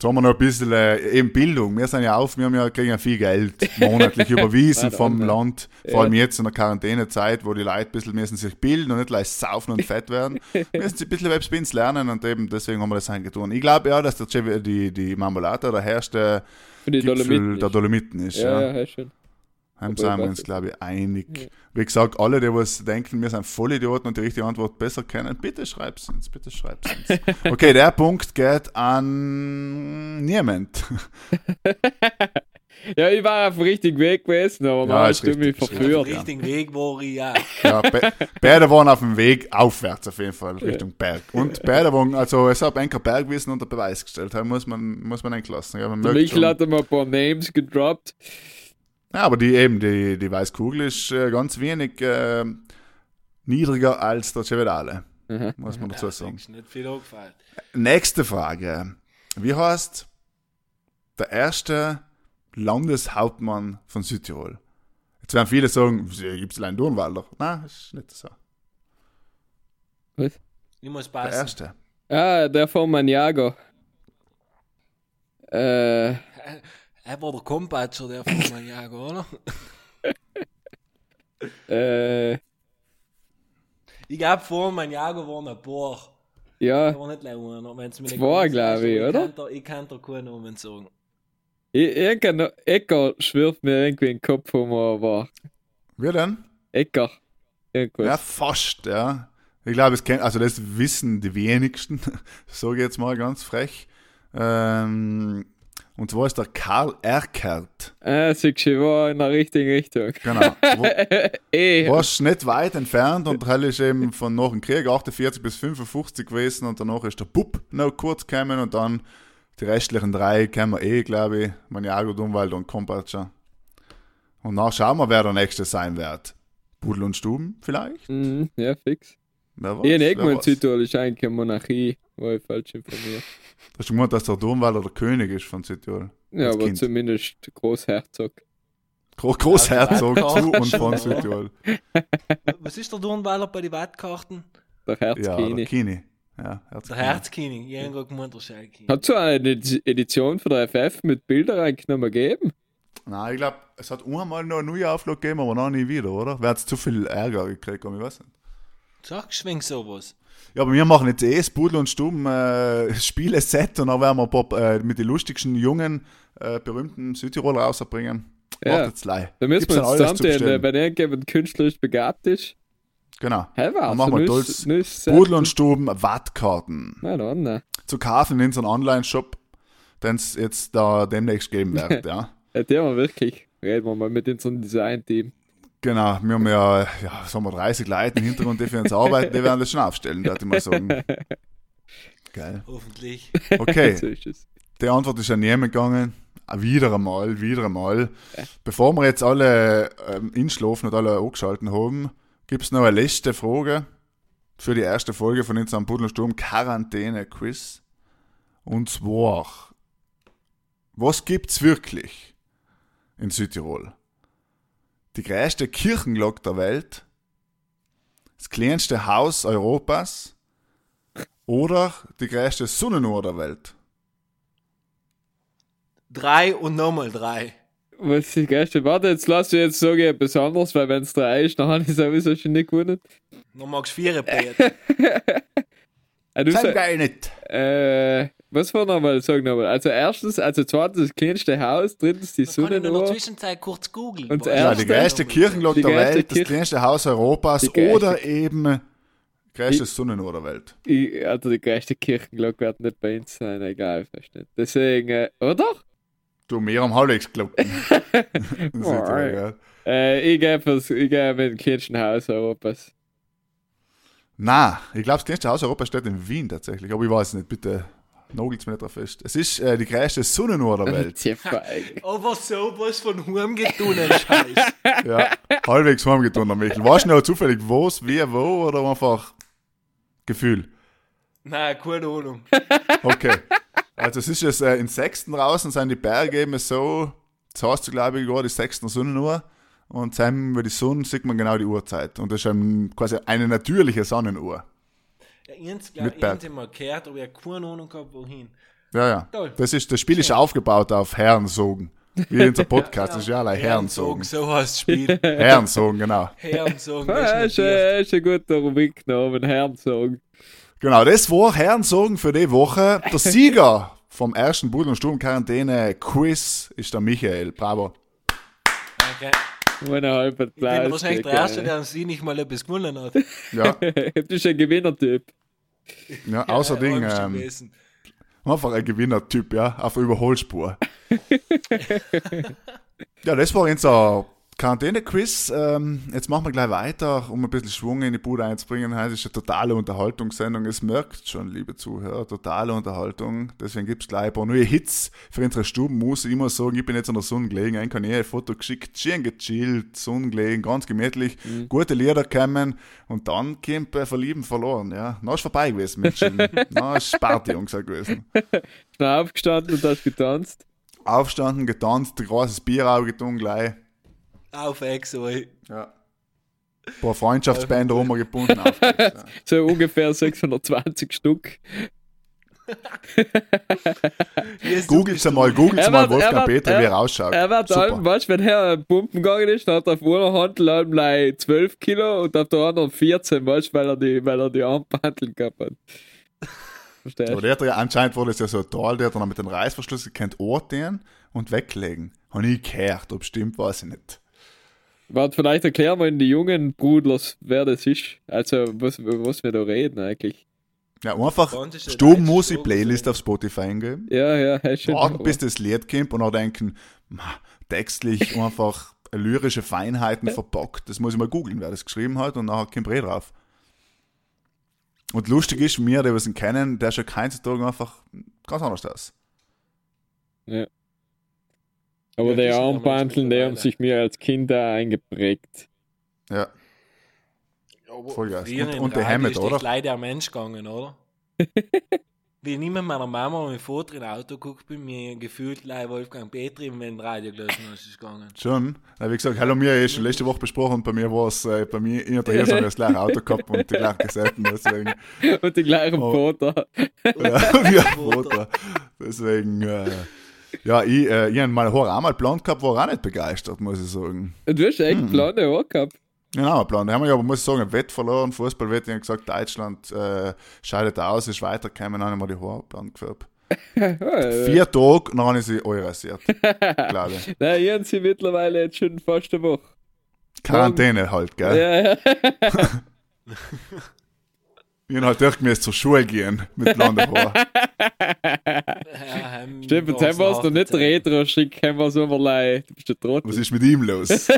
A: So haben wir noch ein bisschen äh, eben Bildung. Wir sind ja auf, wir haben ja, kriegen ja viel Geld monatlich überwiesen vom. Land. Vor allem jetzt in der Quarantänezeit, wo die Leute ein bisschen müssen sich bilden und nicht gleich saufen und fett werden. müssen sie ein bisschen Webspins lernen und eben deswegen haben wir das getan. Ich glaube ja, dass der die, die Marmelade der herrschte Gipfel
C: Dolomiten.
A: der Dolomiten ist.
C: ja,
A: Ja,
C: ja, ja, Aber
A: sind wir uns, glaube ich, einig.
C: Ja.
A: Wie gesagt, alle, die was denken, wir sind Vollidioten und die richtige Antwort besser kennen, bitte schreib's uns, bitte schreib's uns. Okay, der Punkt geht an niemand.
C: Ja, ich war auf dem richtigen Weg gewesen, aber
A: Ja,
C: man du mich
A: ist
B: Auf dem
C: verführt.
B: Richtigen Weg war ich ja.
A: Ja, be beide waren auf dem Weg aufwärts auf jeden Fall, Richtung Berg. Und beide waren, also es hat Enker Bergwissen unter Beweis gestellt, da muss man, muss man entlassen. Ja, man schon.
C: Michael hat ihm ein paar Names gedroppt.
A: Ja, aber die eben, die, die Weißkugel ist äh, ganz wenig äh, niedriger als der Cevedale,
C: Aha.
A: muss man dazu sagen.
B: ist nicht viel.
A: Nächste Frage. Wie heißt der erste Landeshauptmann von Südtirol? Jetzt werden viele sagen, gibt es allein Dornwalder. Nein, ist nicht so.
C: Was?
B: Ich muss
A: Der
B: passen.
A: erste.
C: Ah, der von Maniago. Äh,
B: Er war der Kompatscher, der von Maniago, oder?
C: äh,
B: Ich glaube, vor Maniago waren ein paar.
C: ja,
B: Aber nicht leider, wenn es mir nicht
C: Zwei,
B: ganz
C: glaub
B: ist,
C: ich,
B: aber
C: oder?
B: kann da- Ich kann da keinen Namen sagen.
C: ich- irgendein Ecker schwirft mir irgendwie in den Kopf, wo man war.
A: Wer denn?
C: Ecker. Irgendwas.
A: Ja, fast, ja. Ich glaube, es kennt, also das wissen die wenigsten, sage ich jetzt mal ganz frech. Ähm, und zwar ist der Karl Erkert.
C: Ah, siehst du, war in der richtigen Richtung.
A: Genau. Wo, warst nicht weit entfernt und er ist eben von nach dem Krieg 48 bis 55 gewesen und danach ist der Bub noch kurz gekommen und dann die restlichen drei kennen wir eh, glaube ich, Maniago, Dunwald und Kompatscher. Und dann schauen wir, wer der nächste sein wird. Pudel und Stuben vielleicht?
C: mhm, ja, fix.
A: Wer weiß,
C: Ich denke mal,
A: weiß.
C: Südtirol ist eigentlich eine Monarchie. War ich falsch informiert.
A: Hast du gemeint, dass der Dunwalder der König ist von Südtirol?
C: Ja, aber
A: Kind.
C: zumindest Großherzog.
A: Gro Großherzog
B: Ja,
A: zu und von
B: ja.
A: Südtirol.
B: Was ist der Dornweiler bei den Wettkarten?
C: Der
A: Ja,
C: Herzkini.
A: der Kini. Ja,
B: Der
A: Herzkini.
B: Herzkini. Ich habe gemeint, der.
C: Hat so eine Edi- Edition von der FF mit Bildern reingenommen gegeben?
A: Nein, ich glaube, es hat einmal noch eine neue Auflage gegeben, aber noch nie wieder, oder? Wer hat zu viel Ärger gekriegt, ich weiß nicht.
B: Sagst du sowas?
A: Ja, aber wir machen jetzt eh das Pudel und Stumm äh, Spiele-Set und dann werden wir ein paar, äh, mit den lustigsten, jungen, äh, berühmten Südtiroler rausbringen.
C: Ja.
A: Wartet's gleich.
C: Da müssen
A: Gibt's
C: wir uns
A: alles zu
C: zusammentun,
A: bestellen.
C: wenn irgendjemand künstlerisch begabt ist.
A: Genau.
C: Hä, was?
A: Dann machen wir tolles Pudel und Stuben Wattkarten.
C: Na dann, ne.
A: Zu kaufen in unserem Online-Shop, den es jetzt da demnächst geben wird, ja.
C: Ja, der war wirklich. Reden wir mal mit unserem Design-Team.
A: Genau, wir haben ja, ja sagen wir 30 Leute im Hintergrund, die für uns arbeiten, die werden das schon aufstellen, würde ich mal sagen. Geil.
B: Hoffentlich.
A: Okay,
C: So es.
A: die Antwort ist an niemand gegangen. Ah, Wieder einmal, wieder einmal. Bevor wir jetzt alle ähm, inschlafen und alle angeschalten haben, gibt es noch eine letzte Frage für die erste Folge von unserem Puddelsturm Quarantäne-Quiz. Und zwar, was gibt's wirklich in Südtirol? Die größte Kirchenglocke der Welt, das kleinste Haus Europas oder die größte Sonnenuhr der Welt?
B: Drei und nochmal drei.
C: Was ist die geilste? Warte, jetzt lass ich jetzt sagen etwas anderes, weil wenn es drei ist, dann habe ich sowieso schon nicht gewonnen.
B: Noch magst du vier.
C: Ah, du
A: Sein
C: sag,
A: geil nicht.
C: äh, was war nochmal? Sag nochmal. Also erstens, also zweitens das kleinste Haus, drittens die
B: Kann ich in der. Zwischenzeit kurz googeln.
C: Und das
A: Ja, die größte Kirchenglocke der Welt, das
C: Kirche-
A: kleinste Haus Europas oder eben größte Sonnenuhr der Welt.
C: Ich, also die größte Kirchenglocke wird nicht bei uns sein, egal, versteht. Deswegen, äh, oder?
A: Du, mehr am halbwegs glocken.
C: Äh, ich ich gehe mit dem kleinsten Haus Europas.
A: Na, ich glaube, das kleinste Haus Europas steht in Wien tatsächlich, aber ich weiß nicht, bitte nagelt's mir nicht drauf fest. Es ist äh, die größte Sonnenuhr der Welt.
C: Tiefer,
B: Aber sowas von Hurm getunen, Scheiß.
A: ja, halbwegs heimgetan, der Michael. Weißt du noch zufällig, was, wie, wo oder einfach Gefühl?
B: Nein, keine Ahnung.
A: Okay. Also es ist jetzt äh, in Sechsten draußen, sind die Berge eben so, das heißt glaube ich gerade die Sechsten Sonnenuhr und zusammen über die Sonne sieht man genau die Uhrzeit und das ist ein, quasi eine natürliche Sonnenuhr.
B: Ja, haben wir gehört, aber ich habe keine Ahnung gehabt, wohin.
A: Ja, ja.
B: Toll.
A: Das, ist, das Spiel ist aufgebaut auf Herrensogen. Wie unser Podcast, das ist ja allein Herrensogen.
B: So heißt das Spiel.
A: Herrensogen, genau.
B: Herrensogen. Das
C: ist, ein- guter Rubiknamen, Herrnsong.
A: Genau, das war Herrensogen für die Woche. Der Sieger vom ersten Budel- und Sturm-Quarantäne-Quiz ist der Michael. Bravo.
B: Okay.
C: Meine halbe
B: Ich bin wahrscheinlich der Erste, der an sie nicht mal etwas gewonnen hat.
A: Ja,
C: Du bist ein Gewinnertyp.
A: ja außerdem
B: Ja,
A: ähm, einfach ein Gewinnertyp, ja, auf der Überholspur. ja, das war unser Quarantäne-Quiz. Ähm, jetzt machen wir gleich weiter, um ein bisschen Schwung in die Bude einzubringen. Heute ist eine totale Unterhaltungssendung. Es merkt schon, liebe Zuhörer, totale Unterhaltung. Deswegen gibt es gleich ein paar neue Hits für unsere Stuben. Muss ich immer sagen, ich bin jetzt an der Sonne gelegen. Ein kann ein Foto geschickt, schön gechillt, Sonne gelegen, ganz gemütlich. Gute Lieder kommen und dann kommt bei Verlieben verloren. Ja, na ist vorbei gewesen mit Chillen. na ist Party gewesen.
C: Schnell aufgestanden und hast getanzt.
A: Aufstanden, getanzt, großes Bier aufgetan gleich.
B: Auf Exo. ey.
A: Ja. Ein paar Freundschaftsbänder rumgebunden. aufgelegt, ja.
C: So ungefähr 620 Stück.
A: Einmal,
C: Er
A: mal
C: wird- er
A: Wolfgang
C: wird-
A: Petri, wie
C: er-
A: ausschaut.
C: Er wird
A: Super.
C: allem, weißt du, wenn er pumpen gegangen ist, hat er auf einer Hand allem like 12 Kilo und auf der anderen 14, weißt du, weil er die, weil er die Armbandeln gehabt hat. Verstehst
A: Aber
C: du?
A: der hat ja anscheinend wurde es ja so toll, der hat dann mit dem Reißverschluss gekannt orten und weglegen. Habe ich gehört, ob stimmt, weiß ich nicht.
C: Warte, vielleicht erklären wir in die jungen Brudlers, wer das ist. Also, was, was wir da reden eigentlich.
A: Ja, einfach
B: Ganz ist der
A: Stubenmusik
B: deutsche
A: Playlist
B: Slogan.
A: auf Spotify eingeben.
C: Ja, ja, hast schon.
A: Warten, bis das Lied kommt und dann denken, textlich einfach lyrische Feinheiten verpackt. Das muss ich mal googeln, wer das geschrieben hat und nachher kommt eh drauf. Und lustig ist, mir, der wir ihn kennen, der schaut heutzutage einfach ganz anders aus.
C: Aber
B: Ja, ist
C: Armbandeln, die haben sich mir als Kinder eingeprägt.
A: Ja,
B: Aber
A: Voll geil. Und-
B: im
A: und der
B: ist
A: oder?
B: leider ein Mensch gegangen, oder? Wie ich mit meiner Mama meinem Vater im Auto geguckt bin, mir gefühlt leider Wolfgang Petri, wenn ein Radio gelesen hast, ist gegangen.
A: schon. Ja, wie gesagt, hallo, mir ist schon letzte Woche besprochen und bei mir war es, äh, bei mir in der Ehe das gleiche Auto gehabt und die gleichen Kassetten, deswegen.
C: Und die gleichen
A: Oh.
C: Fotos.
A: Ja, ja, Foto. Deswegen, äh, ja, ich, äh, ich habe meine Haare auch mal blond gehabt, war auch nicht begeistert, muss ich sagen.
C: Du hast echt
A: Hm.
C: blonde Haare gehabt.
A: Ja, ein Plan. Da haben wir ja, aber muss ich sagen, ein Wett verloren, Fußballwett. Ich habe gesagt, Deutschland äh, scheidet aus, ist weitergekommen, dann haben wir die Haare blond gefärbt. Vier Tage, dann habe ich sie eu rasiert. Glaube ich.
C: Nein, ich habe sie mittlerweile jetzt schon fast eine Woche.
A: Quarantäne halt, gell?
C: Ja, ja.
A: Ich habe halt ist zur Schule gehen mit blonden Haaren.
B: Ja, ähm,
C: Stimmt, jetzt haben wir uns
B: hast
C: noch
B: du
C: nicht retro schick, haben wir so überlegt. Du bist der Trottel.
A: Was ist mit ihm los?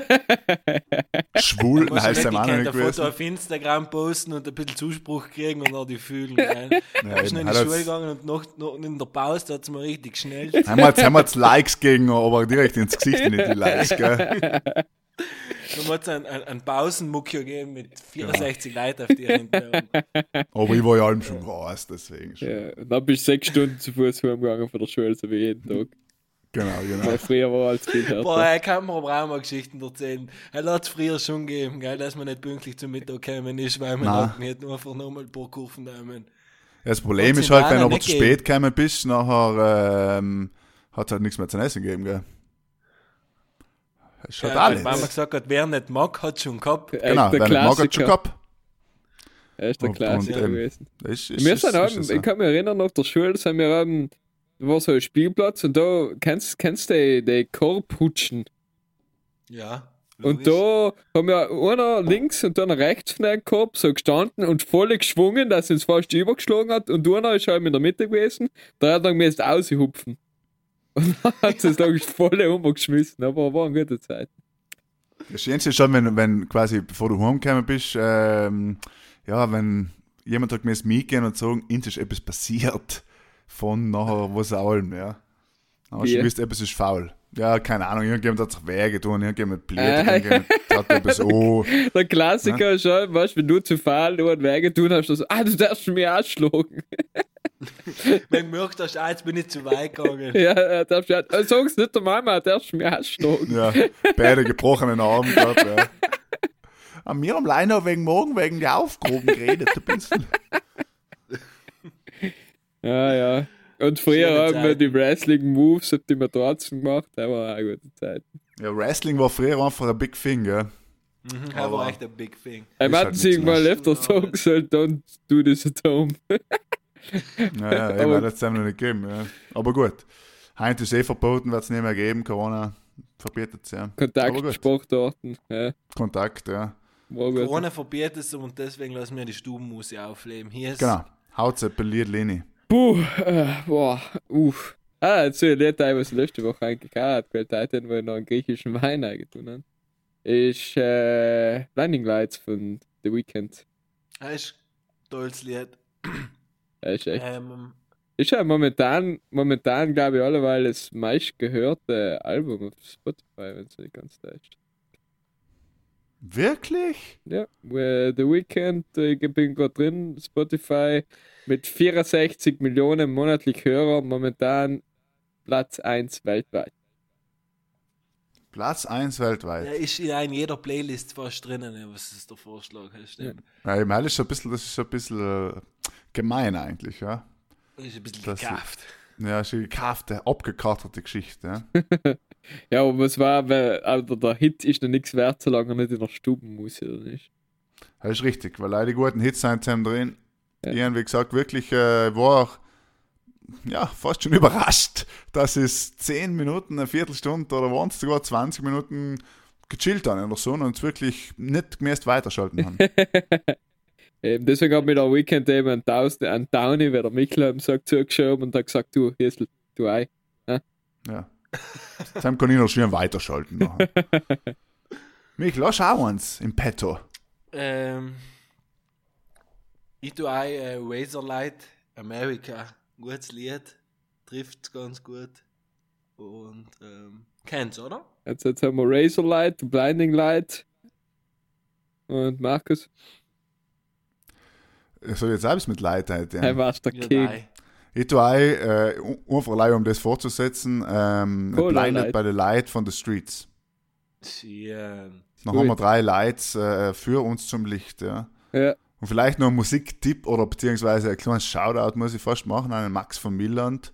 A: Schwul? Nein, heißt er auch noch
B: kennt
A: nicht
B: ein Foto
A: gewesen.
B: auf Instagram posten und ein bisschen Zuspruch kriegen und dann die Fühlen. Gell?
A: Ja,
B: Ich bin in die Schule gegangen und noch, noch in der Pause da hat es mir richtig schnell.
A: Haben wir jetzt, haben wir jetzt Likes gegen, aber direkt ins Gesicht nicht die Likes, gell?
B: Hat es einen, einen, Pausenmuckio gegeben mit 64 Leuten auf die hinten.
A: Aber ich war ja allem schon groß, deswegen schon.
C: Ja, und dann bist du sechs Stunden zu Fuß heimgegangen von der Schule, so wie jeden Tag.
A: Genau, genau.
C: Weil früher war alles viel
B: Boah,
C: härter.
B: er kann mir aber auch mal Geschichten erzählen. Er hat es früher schon gegeben, gell, dass man nicht pünktlich zum Mittag gekommen ist, weil man hat nicht nur einfach nochmal ein paar Kurven nehmen.
A: Ja, das Problem ist halt, wenn du aber zu spät gekommen bist, nachher ähm, hat es halt nichts mehr zu essen gegeben, gell? Ist halt
B: Ja,
A: alles.
B: Weil man gesagt hat, wer nicht mag, hat schon gehabt.
A: Genau,
C: der
A: wer nicht mag, hat schon
C: Klassiker.
A: gehabt.
C: Er ist der Klassiker
A: und,
C: gewesen.
A: Das ist, ist,
C: Wir
A: ist,
C: sind auch,
A: ist, ist,
C: ich kann mich erinnern, nach der Schule sind wir da war so ein Spielplatz und da kennst kennst du die, die Korbhutschen.
B: Ja.
C: Und da haben wir einer links und einer rechts von dem Korb so gestanden und voll geschwungen, dass es fast übergeschlagen hat. Und einer ist halt in der Mitte gewesen, der hat dann müssen aushupfen. Und dann hat es dann voll umgeschmissen, aber war eine gute Zeit.
A: Das Schönste ist schon, wenn, wenn quasi, bevor du heimgekommen bist, ähm, ja, wenn jemand hat mir mitgehen und sagen, uns ist etwas passiert von nachher was allem, ja. Aber du wisst, etwas ist faul. Ja, keine Ahnung, irgendjemand hat sich weh getan, irgendjemand blöd,
C: Ah.
A: irgendjemand hat etwas oh.
C: Der Klassiker ist schon, weißt du, wenn du zu faul nur einen Weg tun hast, dann so, ah, du darfst mich ausschlagen.
B: Wenn du hast, ah, jetzt bin ich zu weit gegangen.
C: Ja, er darfst ja, äh, sag's nicht der Mama, darfst mich ausschlagen.
A: Ja, beide gebrochenen Arme gehabt, ja. Aber wir haben leider wegen morgen wegen der Aufgehoben geredet, ein bisschen.
C: Ja, ja. Und früher
B: Schöne
C: haben wir die Wrestling-Moves, die wir trotzdem gemacht, das war auch eine gute Zeit.
A: Ja, Wrestling war früher einfach ein Big Thing, gell?
B: Mhm, das
A: Aber-
B: war echt ein Big Thing.
C: Ich sie
A: nicht so
C: mal öfter sagen sollen, don't do this at home.
A: Naja,
C: Aber-
A: hat es noch nicht gegeben. Ja. Aber gut. Heute ist eh verboten, wird es nicht mehr geben. Corona verbietet es ja. Aber gut.
C: Kontaktsportarten, ja,
A: Kontakt, ja.
B: Corona verbietet es und deswegen lassen wir die Stubenmusik aufleben. Hier ist
A: Genau. Haut appelliert Leni.
C: Puh, äh, boah, uff. Ah, jetzt soll ich nicht ein, was letzte Woche eigentlich gehabt weil heute wo ich noch einen griechischen Wein eingetun habe. Ist äh, Blinding Lights von The Weeknd.
B: das ist ein tolles Lied.
C: Das ist echt.
B: Ähm,
C: Ist ja momentan, momentan glaube ich, alleweil das meistgehörte Album auf Spotify, wenn es nicht ganz täuscht.
A: Wirklich?
C: Ja, The Weeknd, äh, ich bin gerade drin, Spotify mit 64 Millionen monatlich Hörer, momentan Platz 1 weltweit.
A: Platz 1 weltweit.
B: der ist ja in jeder Playlist fast drinnen, ja, was ist der Vorschlag? Stimmt.
A: Ja, ich meine, das ist schon ein bisschen, das ist schon ein bisschen äh, gemein eigentlich, ja.
B: Das ist ein bisschen gekauft.
A: Ja, ist eine gekaufte, abgekartete Geschichte, ja.
C: Ja, aber was war, weil also der Hit ist noch nichts wert, solange er nicht in der Stubenmusik oder nicht.
A: Das ist richtig, weil die guten Hits sind zusammen drin.
C: Ja.
A: Ich habe, wie gesagt, wirklich äh, war auch, ja, fast schon überrascht, dass es 10 Minuten, eine Viertelstunde oder waren es sogar 20 Minuten gechillt haben in der Sonne und es wirklich nicht gemäß weiterschalten haben.
C: Ähm, deswegen hat mir der Weekend eben ein Tausend, ein Downy, weil der Michel am Sack zugeschoben und hat gesagt, du, Hirsel, du Ei.
A: ja. Sam kann ich noch schön weiterschalten. Nachher. Mich, lass auch eins im Petto.
B: Ähm, ich tue auch äh, Razorlight America. Gutes Lied. Trifft ganz gut. Und ähm, kennt's, oder?
C: Jetzt, jetzt haben wir Razor Light, Blinding Light und Markus.
A: So, jetzt selbst mit Leid heute.
C: Hey, war's der
B: Ja,
C: King.
B: nein.
A: Ich tue auch, äh, einfach allein, um das fortzusetzen, ähm,
C: Cola
A: Blinded
C: Light.
A: by the Light von The Streets.
B: Schön.
A: Dann
C: Gut.
A: haben wir drei Lights äh, für uns zum Licht, ja.
C: Ja,
A: Und vielleicht noch ein Musiktipp oder beziehungsweise ein kleines Shoutout muss ich fast machen an den Max von Milland.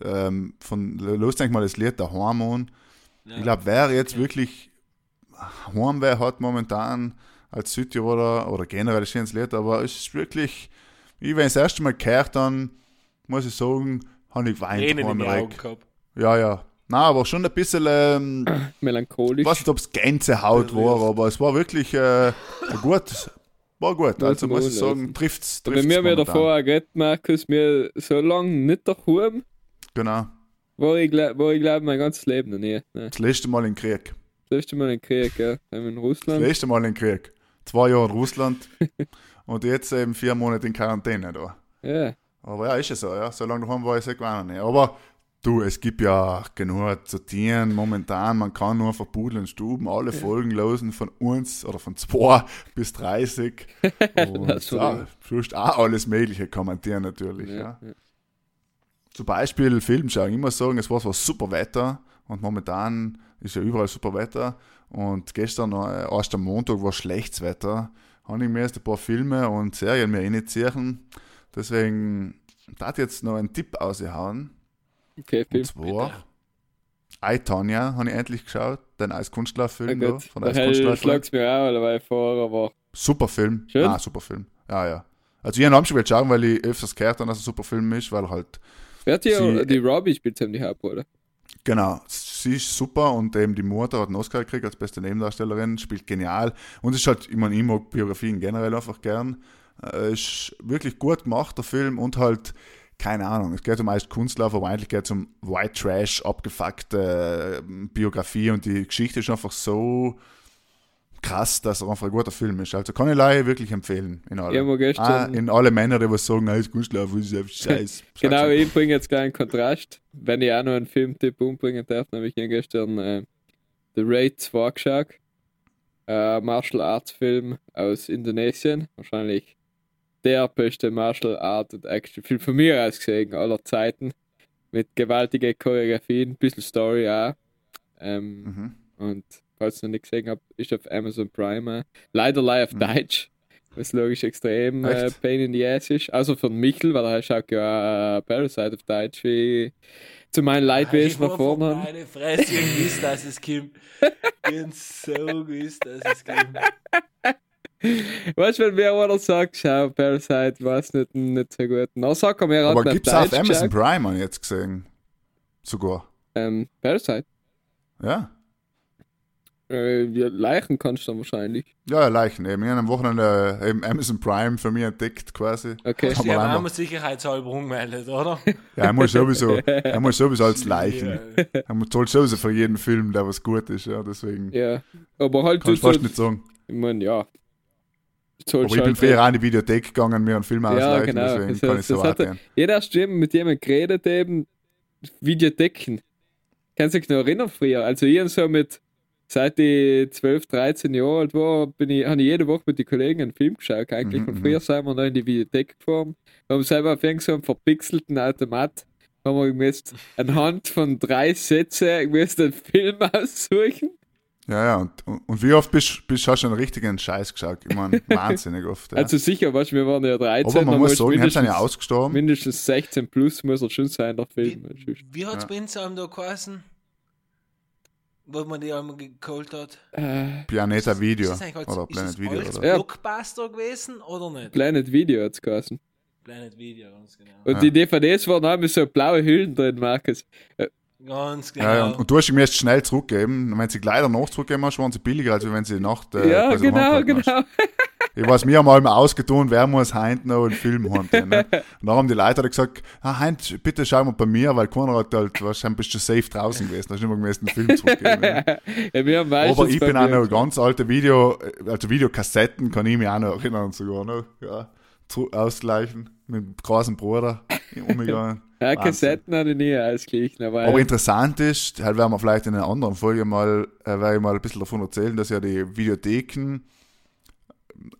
A: Ähm, von los denk mal das Lied der Hormon.
B: Ja.
A: Ich glaube, wer jetzt wirklich Heimweh hat momentan als Südtiroler oder generell ein schönes Lied, aber es ist wirklich, ich wenn ich das erste Mal gehört dann muss ich sagen, habe ich weint
B: Tränen in die. Augen gehabt.
A: Ja, ja. Na, aber schon ein bisschen, ähm,
C: melancholisch.
A: ich weiß nicht, ob es Gänsehaut war, aber es war wirklich äh, gut. War gut. Also muss ich sagen, trifft's.
C: Wenn
A: trifft's
C: wir davor auch geredet, Markus, mir so lange nicht daheim,
A: Genau.
C: war ich, gla- war ich glaube mein ganzes Leben noch nie. Ne.
A: Das letzte Mal in Krieg.
C: Das letzte Mal in Krieg, ja. Haben wir in
A: Das
C: Russland.
A: letzte Mal in Krieg. Zwei Jahre in Russland und jetzt eben vier Monate in Quarantäne da.
C: Ja,
A: Aber ja, ist ja so, ja. So lange daheim war ich gewohnt nicht. Aber du, es gibt ja genug zu tun momentan. Man kann nur von Pudel und Stuben alle Folgen losen von uns oder von 2 bis 30. Und ja, sonst auch alles Mögliche kommentieren natürlich. Ja,
C: ja.
A: Zum Beispiel Film schauen. Muss sagen, es war zwar super Wetter und momentan ist ja überall super Wetter. Und gestern, äh, erst am Montag, war schlechtes Wetter. Habe ich mir erst ein paar Filme und Serien mir reinziehen. Deswegen darf ich jetzt noch einen Tipp aushauen.
C: Okay, Film.
A: Und zwar I, Tonya habe ich endlich geschaut. Den Eiskunstlauf-Film
C: gut.
A: von Eiskunstlauf.
C: schlag's mir auch alleweil vor, aber
A: Super Film.
C: Schön.
A: Ah, super Film. Ja, ja. Also ich habe schon schauen, weil ich öfters gehört habe, dass es ein super Film ist, weil halt
C: wer hat hier die Robbie spielt haben die Hauptrolle?
A: Genau, sie ist super und eben die Mutter hat einen Oscar gekriegt als beste Nebendarstellerin, spielt genial. Und es ist halt, ich meine, ich mag Biografien generell einfach gern. Äh, ist wirklich gut gemacht, der Film, und halt, keine Ahnung, es geht um meist Kunstlauf, aber eigentlich geht es um White Trash, abgefuckte äh, Biografie und die Geschichte ist einfach so krass, dass er einfach ein guter Film ist. Also kann ich leider wirklich empfehlen. In alle.
C: Gestern-
A: ah, in alle Männer, die was sagen, nein, Kunstlauf ist einfach scheiß.
C: Genau, ich bringe jetzt gleich einen Kontrast. Wenn ich auch noch einen Filmtipp umbringen darf, dann habe ich gestern äh, The Raid 2 geschaut. Äh, Martial Arts Film aus Indonesien. Wahrscheinlich der beste Martial Art und Action Film von mir aus gesehen aller Zeiten. Mit gewaltigen Choreografien, ein bisschen Story auch. Ähm,
A: Mhm.
C: Und falls ihr noch nicht gesehen habt, ist auf Amazon Prime. Leider live auf
A: Mhm.
C: Deutsch. Was logisch extrem äh? Pain in the Ass ist. Also den Michel, weil er schaut ja äh, Parasite auf Deutsch wie zu meinen Leidwesen nach vorne.
B: Meine Fresse, ich gewusst, dass es kommt. Ich bin so gewusst, dass es kommt.
C: Weißt du, wenn mir einer sagt, schau, Parasite war es nicht, nicht so gut. Na, sag mir, er
A: Aber gibt es auf Amazon
C: geschaut.
A: Prime, habe ich jetzt gesehen. Sogar.
C: Ähm, Parasite.
A: Ja.
C: Äh, ja, Leichen kannst du dann wahrscheinlich.
A: Ja, Leichen eben. Ich habe am Wochenende äh, eben Amazon Prime für mich entdeckt quasi.
C: Okay.
B: Haben
A: einfach-
B: auch sicherheitshalber umgemeldet, oder?
A: Ja, er muss sowieso, er muss sowieso als Leichen. Er muss zahlt sowieso für jeden Film, der was gut ist, ja, deswegen
C: Ja. Aber halt,
A: kann ich
C: du
A: fast
C: sollst-
A: nicht sagen.
C: ich meine, ja.
A: Aber ich bin früher auch in die Videothek gegangen, mir einen Film
C: Ja,
A: ausleihen,
C: genau.
A: deswegen
C: Das
A: kann ich so
C: hat er-. Jeder Stimme mit jemandem geredet eben, Videotheken. Kannst du dich noch erinnern früher? Also ich so mit, seit ich 12, 13 Jahre alt war, bin ich, habe ich jede Woche mit den Kollegen einen Film geschaut eigentlich.
A: Mhm,
C: Und
A: mhm.
C: früher sind wir noch in die Videothek gefahren, haben selber auf irgend so einem verpixelten Automat haben wir gemusst, anhand von drei Sätzen gemusst einen Film aussuchen.
A: Ja, ja, und, und, wie oft bist, bist, hast du einen richtigen Scheiß geschaut? Ich meine, wahnsinnig oft. Ja.
C: Also sicher, weißt du, wir waren ja 13.
A: Aber man muss sagen, die sind ja
C: mindestens-
A: ausgestorben.
C: Mindestens 16 plus muss er schon sein, der Film.
B: Wie, wie hat es bei uns da geheißen? Wo man die einmal geholt hat?
C: Äh,
A: Planeta Video.
B: Ist das eigentlich als-
A: Oder
B: ist
A: Planet
B: das
A: Video. Oder?
C: Ja.
B: Blockbuster gewesen oder nicht?
C: Planet Video hat es geheißen.
B: Planet Video, ganz genau.
C: Und
A: Ja.
C: die DVDs waren auch mit so blaue Hüllen drin, Markus. Äh,
B: Ganz genau.
A: Ja, und, und du hast ihm jetzt schnell zurückgeben. Wenn sie gleich danach zurückgeben hast, waren sie billiger, als wenn sie nach der
C: ja, genau, genau.
A: Ich weiß mir mal mal ausgetun, wer muss heint noch einen Film haben. Ne? Und dann haben die Leute gesagt, ah, heint, bitte schau mal bei mir, weil keiner hat halt, wahrscheinlich bist du safe draußen gewesen, da hast du nicht mehr gewesen, den Film zurückgeben. Ne?
C: ja, wir haben meistens
A: Aber ich bin auch noch ganz alte Video, also Videokassetten kann ich mich auch noch erinnern sogar noch. Ja, zu, ausgleichen mit dem großen Bruder umgegangen.
C: Ja. Kassetten hatte ich nie ausgeglichen, aber,
A: Aber interessant ist, halt werden wir vielleicht in einer anderen Folge mal, äh, werde ich mal ein bisschen davon erzählen, dass ja die Videotheken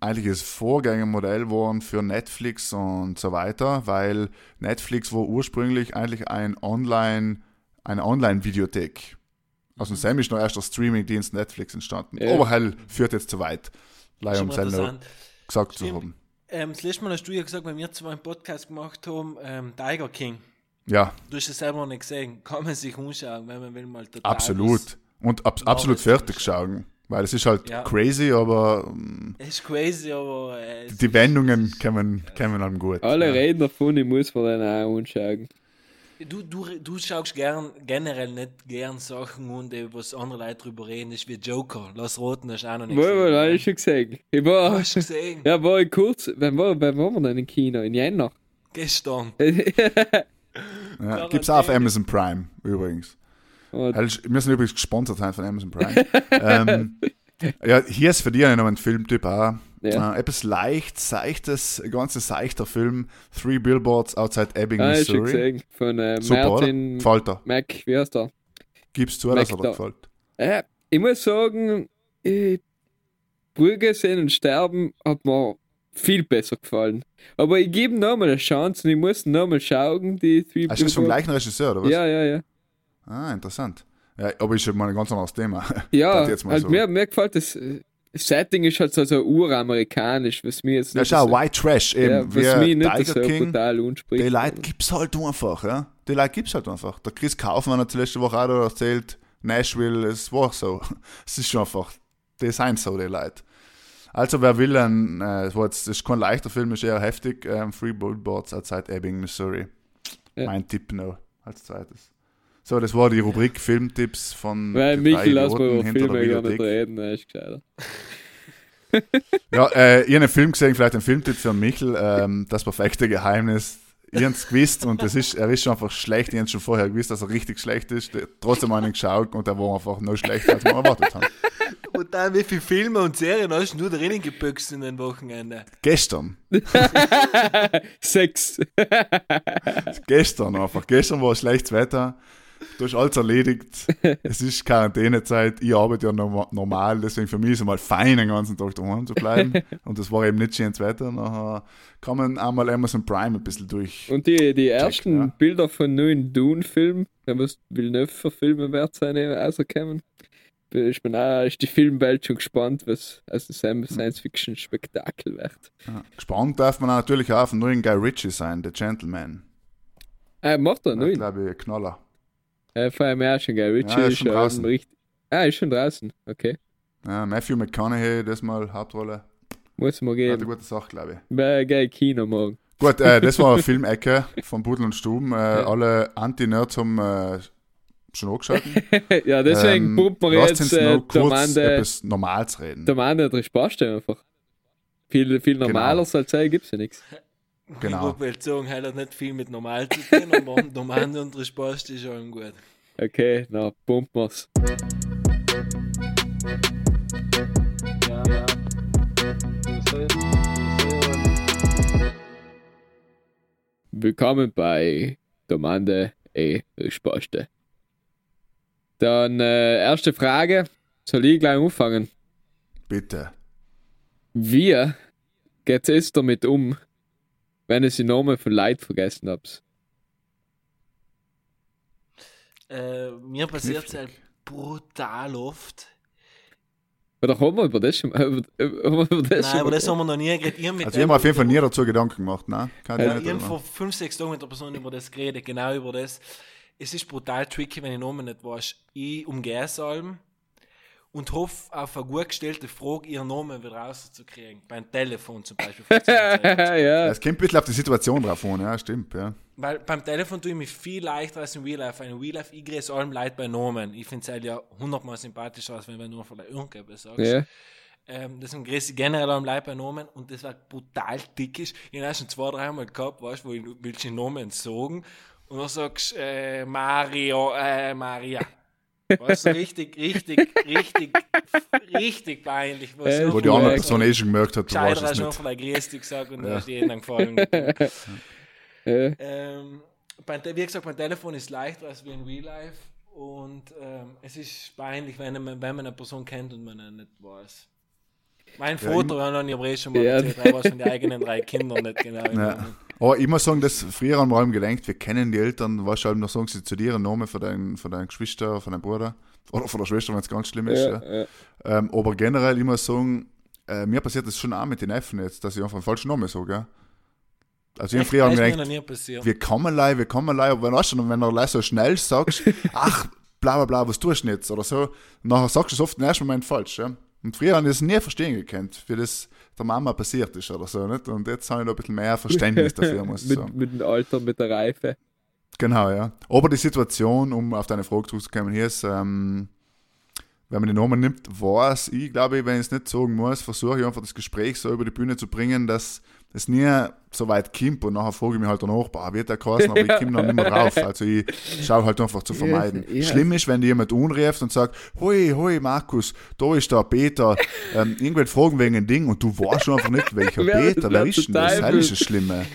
A: eigentlich das Vorgängermodell waren für Netflix und so weiter, weil Netflix war ursprünglich eigentlich ein Online, eine Online-Videothek. Aus dem Sam ist noch erst der Streaming-Dienst Netflix entstanden.
C: Ja.
A: Aber hell führt jetzt zu weit. Leider um
B: interessant.
A: gesagt zu
B: Stimmt.
A: haben.
B: Ähm, das letzte Mal hast du ja gesagt, wenn wir zwei einen Podcast gemacht haben, ähm, Tiger King.
A: Ja,
B: Du hast es selber noch nicht gesehen. Kann man sich umschauen, wenn man will mal total
A: absolut. Und ab,
B: Genau,
A: absolut fertig
B: ist-
A: schauen. Weil es ist halt
B: Ja.
A: crazy, aber ähm,
B: Es ist crazy, aber äh,
A: die Wendungen kommen, kommen einem gut.
C: alle
A: ja.
C: reden davon, ich muss mir den auch anschauen.
B: Du, du, du schaust gern, generell nicht gern Sachen und was andere Leute drüber reden, das ist wie Joker. Lass roten, das ist auch noch nicht
C: Wohl, wohl, habe ich schon gesehen. Ich war,
B: Hast du gesehen?
C: ja, war ich kurz, wann war, wann waren wir denn im Kino? In Jänner?
B: Gestern.
A: Ja, gibt's auch auf. Amazon Prime übrigens. Also, Wir sind übrigens gesponsert sein von Amazon Prime. ähm, ja, hier ist für dich noch ein Filmtipp auch.
C: Ja.
A: Äh, etwas leicht, seichtes, ganz seichter Film. Three Billboards Outside Ebbing,
C: ah, ich schon
A: Missouri.
C: gesehen. Von äh,
A: Super,
C: Martin
A: dir.
C: Mac, wie heißt der?
A: Gibst du, dass er dir gefällt.
C: Äh, ich muss sagen, ich, Brügge sehen und sterben hat mir viel besser gefallen. Aber ich gebe nochmal eine Chance und ich muss nochmal schauen, die Three
A: Hast du das vom
C: Billboards.
A: gleichen Regisseur, oder was?
C: Ja, ja, ja.
A: Ah, interessant. Ja, aber ist schon mal ein ganz anderes Thema.
C: Ja,
A: ich
C: halt
A: so-
C: mir, mir gefällt das äh, Setting ist halt so, so uramerikanisch, was mir jetzt
A: Ja,
C: nicht
A: schau,
C: so,
A: White Trash eben.
C: ja, was mich
A: wie
C: nicht
A: Tiger
C: so
A: King.
C: brutal anspricht.
A: Die Leute gibt's halt einfach, ja. Die Leute gibt's halt einfach. Der Chris Kaufmann hat letzte Woche auch erzählt, Nashville, es war so. Es ist schon einfach, die sind so, die Leute. Also wer will, ein, äh, es war jetzt, das ist kein leichter Film, ist eher heftig, ähm, Free Billboards outside Ebbing, Missouri.
C: Ja.
A: Mein Tipp noch als zweites. So, das war die Rubrik Filmtipps von
C: Weil Michael lass mal über
A: hinter der
C: Filme gar nicht reden, das ist gescheiter.
A: Ja, äh, ich habe einen Film gesehen, vielleicht ein Filmtipp für Michel, ähm, das perfekte Geheimnis. Ich hab's gewusst und das ist, er ist schon einfach schlecht. Ich habe schon vorher gewusst, dass er richtig schlecht ist. Trotzdem einen geschaut und er war einfach noch schlechter, als wir erwartet haben.
B: Und dann, wie viele Filme und Serien hast du drinnen gebüxt in den Wochenende?
A: Gestern,
C: Sechs.
A: gestern einfach. Gestern war schlechtes Wetter. Du hast alles erledigt. Es ist Quarantänezeit. Ich arbeite ja norma- normal, deswegen für mich ist es mal fein, den ganzen Tag daheim zu bleiben. Und es war eben nicht schönes Wetter. Nachher kann man einmal Amazon Prime ein bisschen durch.
C: Und die, die ersten
A: ja.
C: Bilder von neuen Dune-Filmen, da muss Villeneuve verfilmen wert sein, rauskommen. ich bin auch, ist die Filmwelt schon gespannt, was also Science-Fiction-Spektakel wird.
A: Ja. Gespannt darf man natürlich auch auf den neuen Guy Ritchie sein, The Gentleman.
C: Ah, macht er,
A: glaube ich, ein Knaller.
C: Äh, vor auch schon, gell? Richie
A: Ja, ist schon draußen.
C: richtig. Ah, ist schon draußen. Okay.
A: Ja, Matthew McConaughey, das mal Hauptrolle.
C: Muss man
A: Hat eine gute Sache, glaube ich.
C: Wäre geil Kino morgen.
A: Gut, äh, das war eine Filmecke von Pudel und Stuben. Äh,
C: Ja.
A: Alle Anti-Nerds haben äh, schon angeschalten.
C: ja, deswegen
A: Ähm,
C: pumpen wir jetzt äh,
A: kurz
C: Domande,
A: etwas Normales reden.
C: Der Spaß einfach. Viel, viel normaler
A: Genau.
C: als sein gibt's ja nichts.
A: Genau.
B: Ich würde sagen, er hat nicht viel mit normal zu tun, aber normal und Respost ist schon gut.
C: Okay, na, pumpen wir's. Willkommen bei Domande e Risposte. Dann äh, erste Frage. Soll ich gleich anfangen?
A: Bitte.
C: Wie geht es damit um, wenn ich den Namen von Leid vergessen hab's?
B: Äh, mir passiert es halt brutal oft.
C: Oder haben wir über das schon mal? Über, über, über das
B: Nein,
C: schon
B: aber
C: mal
B: das haben wir noch nie geredet. Ihr mit
A: Also ich habe mir auf jeden Fall nie dazu Gedanken gemacht, ne? Kann ich
B: Ja,
A: nicht
B: ich habe vor fünf, sechs Tagen mit der Person über das geredet, genau über das. Es ist brutal tricky, wenn ich Namen nicht weiß. Ich umgehe es allem und hoffe auf eine gut gestellte Frage, ihren Namen wieder rauszukriegen. Beim Telefon zum Beispiel.
C: ja.
A: Es kommt ein bisschen auf die Situation drauf an, ja, stimmt, ja.
B: Weil beim Telefon tue ich mich viel leichter als im Real Life. Im Real Life, ich grüße allem Leid bei Namen. Ich finde es halt ja hundertmal sympathischer, als wenn du nur von der irgendetwas sagst.
C: ja.
B: Ähm, deswegen grüße ich generell am Leib bei Namen und das war brutal dickisch. Ich habe schon zwei, dreimal gehabt, weißt, wo ich willst den Namen sagen und dann sagst äh, Mario, äh, Maria. Weißt du, richtig, richtig, richtig, richtig peinlich. Wo,
C: Äh,
A: Wo die andere. Person eh schon gemerkt hat, du weißt es nicht.
B: einfach ein Grüß dich gesagt und
A: Ja.
B: dann hast du jedem gefallen.
C: ja.
B: Ähm, wie gesagt, mein Telefon ist leichter als wie in Real Life und ähm, es ist peinlich, wenn man, wenn man eine Person kennt und man nicht weiß. Mein Foto hat noch nie aber eh schon mal
C: Ja.
B: erzählt, er weiß von den eigenen drei Kindern nicht genau.
A: Ja. Aber ich muss sagen, dass früher haben wir allem gelenkt, wir kennen die Eltern, weißt du, halt noch sagen sie zu dir einen Namen von deinen, von deinen Geschwister, von deinem Bruder oder von der Schwester, wenn es ganz schlimm ist. Ja.
C: Ja, ja.
A: Ähm, aber generell, ich muss sagen, äh, mir passiert das schon auch mit den Neffen jetzt, dass ich einfach einen falschen Namen sage. Ja. Also ich früher gedacht, wir kommen lei, wir kommen lei, aber wenn, weißt du, wenn du so schnell sagst, ach, bla bla bla, was tust du jetzt oder so, nachher sagst du es oft im ersten Moment falsch. Ja. Und früher habe ich das nie verstehen gekannt, wie das der Mama passiert ist oder so. Nicht? Und jetzt habe ich da ein bisschen mehr Verständnis dafür, muss ich
C: mit,
A: sagen.
C: mit dem Alter, mit der Reife.
A: Genau, ja. Aber die Situation, um auf deine Frage zurückzukommen, hier ist, ähm, wenn man den Namen nimmt, weiß ich, glaube ich, wenn ich es nicht sagen muss, versuche ich einfach das Gespräch so über die Bühne zu bringen, dass es nie so weit kommt und nachher frage ich mich halt danach, boah, wird der kosten, aber ich komme noch nicht mehr drauf. Also ich schaue halt einfach zu vermeiden.
C: Ja, ja.
A: Schlimm ist, wenn dir jemand unruft und sagt, hoi, hoi, Markus, da ist der Peter, ähm, irgendwann fragen wegen ein Ding und du weißt schon einfach nicht, welcher Peter, wer ist denn das? Das ist das Schlimme.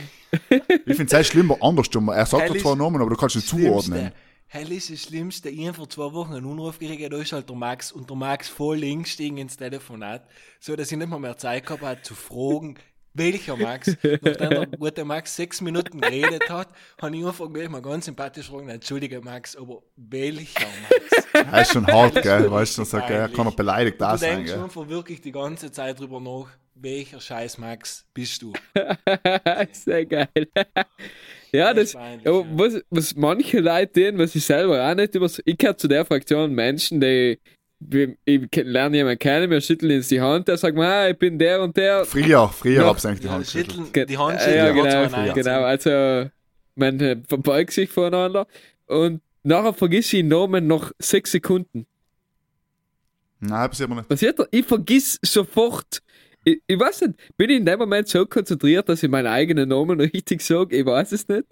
A: Ich finde es sehr schlimm, andersrum. Er sagt zwar Namen, aber du kannst nicht zuordnen.
B: Hell ist das Schlimmste. Ich habe vor zwei Wochen einen Anruf gekriegt, da ist halt der Max und der Max voll links stiegen ins Telefonat, so dass ich nicht mal mehr Zeit gehabt habe zu fragen, welcher Max. Nachdem der gute Max sechs Minuten geredet hat, habe ich einfach gleich mal ganz sympathisch fragen, entschuldige Max, aber welcher Max?
A: Er ist schon hart, gell? Weißt du, er, er
B: peinlich.
A: kann er beleidigt da
B: du
A: sein,
B: denkst
A: gell?
B: einfach wirklich die ganze Zeit drüber nach, welcher scheiß Max bist du?
C: Sehr geil. Ja,
B: Das
C: aber
B: ja.
C: was, was manche Leute tun, was ich selber auch nicht über. Ich gehöre zu der Fraktion Menschen, die. Ich lerne jemanden kennen, wir schütteln uns die Hand, der sagt mir, ah, ich bin der und der.
A: Früher, früher
C: Ja.
A: hab's eigentlich die
B: Ja,
A: Hand geschüttelt.
B: die Hand schütteln,
C: ja, genau, genau. Also, man äh, verbeugt sich voneinander und nachher vergiss ich den Namen nach sechs Sekunden.
A: Nein, passiert mir nicht.
C: Passiert da? Ich vergiss sofort. Ich, ich weiß nicht, bin ich in dem Moment so konzentriert, dass ich meinen eigenen Namen richtig sage? Ich weiß es nicht.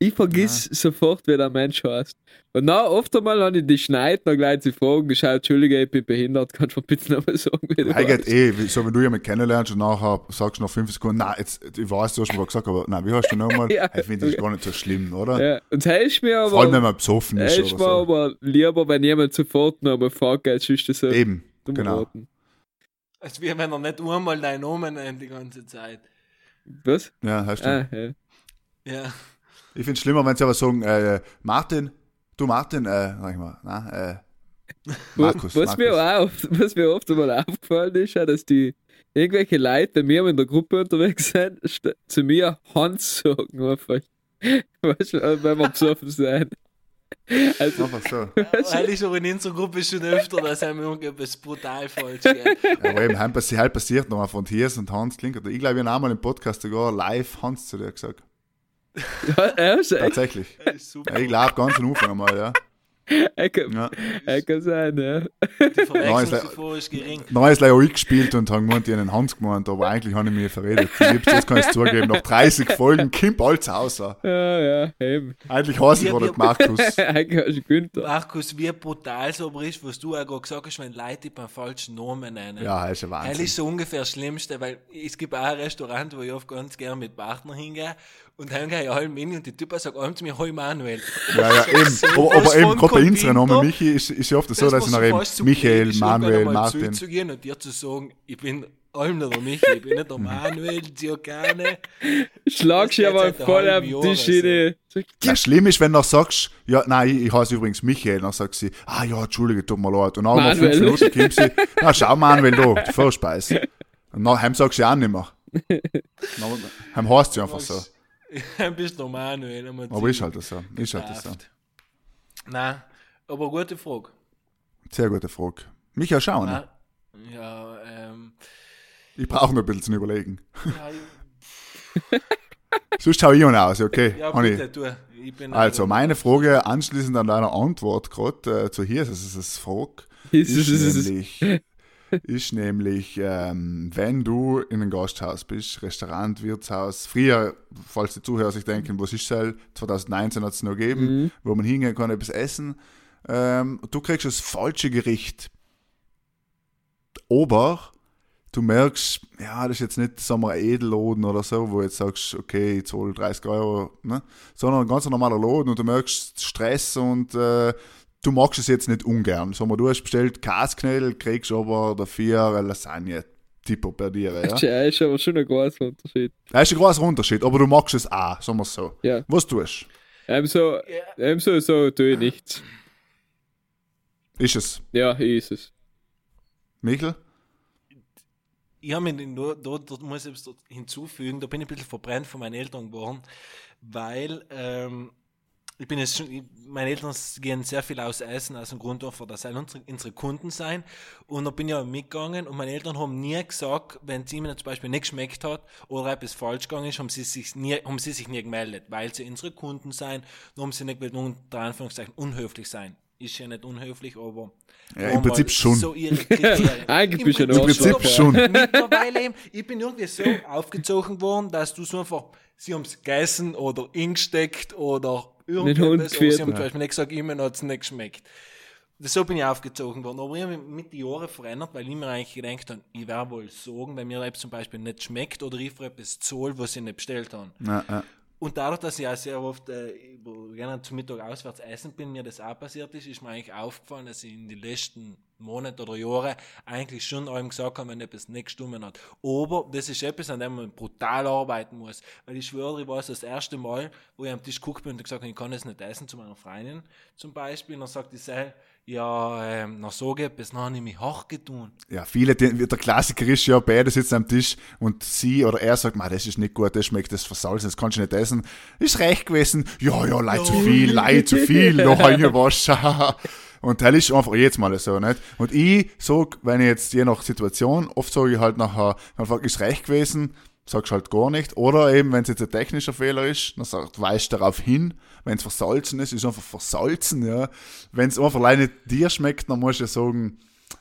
C: Ich vergiss sofort, wie der Mensch heißt. Und dann oft einmal habe ich die Schneid, dann gleich sie fragen, schau, Entschuldige, ich bin behindert, kannst du mir bitte nochmal sagen, wie du
A: Eigentlich eh, so wenn du jemanden kennenlernst und nachher sagst du nach fünf Sekunden, nein, jetzt, ich weiß, du hast mir gesagt, aber nein, wie hast du nochmal?
C: Ja.
A: Ich finde, das gar nicht so schlimm, oder?
C: Ja, und ist mir
A: Vor allem, wenn
C: aber,
A: man besoffen ist oder
C: mir
A: so.
C: aber lieber, wenn jemand sofort noch einmal fragt, als ist das so
A: Eben, genau.
C: geraten.
B: Als wie wenn er nicht einmal deinen Namen nennt die ganze Zeit.
C: Was?
A: Ja, hast du.
C: Ah, ja.
B: Ja.
A: Ich finde es schlimmer, wenn sie aber sagen, äh, Martin, du Martin, äh, sag ich mal, na, äh, Markus,
C: was, Mir
A: Markus.
C: auch, oft- was mir oft einmal aufgefallen ist, ja, dass die irgendwelche Leute, bei mir in der Gruppe unterwegs sind, zu mir Hans sagen einfach. Weißt du, wenn wir besoffen sind. Also,
A: Einfach so.
B: Weil ich aber in unserer Gruppe schon öfter, dass einem irgendetwas brutal falsch geht.
A: Aber eben, passi- heute passiert noch von Thiers und Hans klingt. Ich glaube, ich habe einmal im Podcast sogar live Hans zu dir gesagt.
C: ja, ist echt,
A: Tatsächlich.
B: Das ist super.
A: Ja, ich glaube, ganz am Anfang einmal, ja.
C: er kann,
A: ja.
C: er kann sein, ja.
B: Die
A: Nein, ist
B: Verwechslungsgefahr ist gering.
A: Dann ist leider eingespielt und haben gemeint, ich habe einen Hans gemeint, aber eigentlich habe ich mich verredet. Jetzt, jetzt kann ich zugeben, nach 30 Folgen kommt alles raus.
C: Ja, ja, eben.
A: Eigentlich heißt ich nicht Markus.
C: Eigentlich hast du Günther.
B: Markus, wie brutal aber ist, was du auch gerade gesagt hast, wenn Leute beim falschen Namen nennen.
A: Ja, das ist ein
B: Das
A: Wahnsinn.
B: ist so ungefähr das Schlimmste, weil es gibt auch ein Restaurant, wo ich oft ganz gerne mit Partnern hingehe und dann gehe ich allem hin und die Typen sagen allem zu mir, hoi Manuel.
A: Ja, ja, eben.
B: So
A: Aber, aber eben, gerade bei unserem Namen. Michi ist, ist ja oft so, dass ich nach eben Michael, Manuel, Martin.
B: Zu gehen und dir zu sagen, ich bin allem nicht der Michi, ich bin nicht der Manuel, Giocane.
C: Schlagst du
B: Das
C: aber voll die
B: Jahr,
C: Schiene. So,
A: Ja, schlimm ist, wenn du sagst, ja, nein, ich, heiße übrigens Michael, dann sagt sie, ah ja, Entschuldige, tut mir leid. Und dann nach fünf. Minuten kommt sie, na schau Manuel da, die Vorspeise. Und nachher sagst du ja auch nicht mehr. Dann heißt sie einfach so.
B: Bist du Manuel.
A: Aber ist halt so. Ist halt so.
B: genervt. Nein, aber gute Frage.
A: Sehr gute Frage. Michael, schau ne?
B: Nein. Ja, ähm,
A: Ich brauche noch ein bisschen zu überlegen.
B: ja,
A: Sonst schaue ich auch aus, okay?
B: ja bitte,
A: ich.
B: du.
A: Also, meine Frage anschließend an deiner Antwort gerade äh, zu hier, das ist das Frage,
C: Ist
A: ist,
C: es- ist es-
A: nämlich, ist nämlich ähm, wenn du in einem Gasthaus bist, Restaurant, Wirtshaus, früher, falls die Zuhörer sich denken, was ist das? 2019 hat es noch gegeben, wo man hingehen kann, etwas essen. Ähm, du kriegst das falsche Gericht. Aber du merkst, ja, das ist jetzt nicht, sagen wir, ein Edelladen oder so, wo jetzt sagst, okay, ich zahle 30 Euro, ne? sondern ein ganz normaler Laden und du merkst Stress und äh, du magst es jetzt nicht ungern. Sagen wir, du hast bestellt Kasknädel, kriegst aber dafür eine Lasagne. Tipo per dir, ja.
C: Ja, ist aber schon ein großer Unterschied.
A: Das ist ein großer Unterschied, aber du magst es auch, sagen wir es so.
C: Ja.
A: Was tust
C: Ebenso, ebenso so tue ich nichts.
A: Ist es?
C: Ja, ist es.
A: Michel?
B: Ich habe mich da, da, da muss ich etwas hinzufügen, da bin ich ein bisschen verbrennt von meinen Eltern geworden, weil ähm, ich bin jetzt schon, meine Eltern gehen sehr viel aus Essen aus dem Grund dafür, dass sie unsere, unsere Kunden sein. Und da bin ich auch mitgegangen und meine Eltern haben nie gesagt, wenn es ihnen zum Beispiel nicht geschmeckt hat oder etwas falsch gegangen ist, haben sie sich nie, haben sie sich nie gemeldet, weil sie unsere Kunden sein, dann haben sie nicht mit unter Anführungszeichen unhöflich sein. Ist ja nicht unhöflich, aber
A: Ja, im Prinzip schon.
B: So ihre.
C: Eigentlich
B: Im
C: bist
A: Im Prinzip
C: Arschloch,
A: schon.
B: Mittlerweile eben, ich bin irgendwie so aufgezogen worden, dass du so einfach, sie haben es gegessen oder ingesteckt oder Sie
C: geführt.
B: haben zum Beispiel nicht gesagt, immer hat es nicht geschmeckt. So bin ich aufgezogen worden. Aber ich habe mich mit den Jahren verändert, weil ich mir eigentlich gedacht habe, ich werde wohl sagen, wenn mir etwas zum Beispiel nicht schmeckt oder ich für etwas zahle, was ich nicht bestellt habe.
A: Ja, ja.
B: Und dadurch, dass ich auch sehr oft äh, gerne zum Mittag auswärts essen bin, mir das auch passiert ist, ist mir eigentlich aufgefallen, dass ich in den letzten Monaten oder Jahren eigentlich schon allem gesagt habe, wenn etwas nicht gestimmt hat. Aber das ist etwas, an dem man brutal arbeiten muss. Weil ich schwöre, ich war es das erste Mal, wo ich am Tisch geguckt bin und gesagt habe, ich kann das nicht essen, zu meiner Freundin zum Beispiel. Und dann sagt die Sel, ja, ähm, dann sage ich etwas, dann habe ich mich hochgetun.
A: Ja, viele, die, der Klassiker ist ja, beide sitzen am Tisch und sie oder er sagt, "Ma, das ist nicht gut, das schmeckt das versalzen, das kannst du nicht essen. Ist recht gewesen. Ja, ja, leid zu viel, leid zu viel, noch ein was. Und das ist einfach jetzt mal so, nicht? Und ich sag, wenn ich jetzt je nach Situation, oft sage ich halt nachher, einfach, ist recht gewesen, sagst halt gar nicht. Oder eben, wenn es jetzt ein technischer Fehler ist, dann sagt, weist darauf hin. Wenn es versalzen ist, ist einfach versalzen, ja. Wenn es einfach alleine dir schmeckt, dann musst du ja sagen,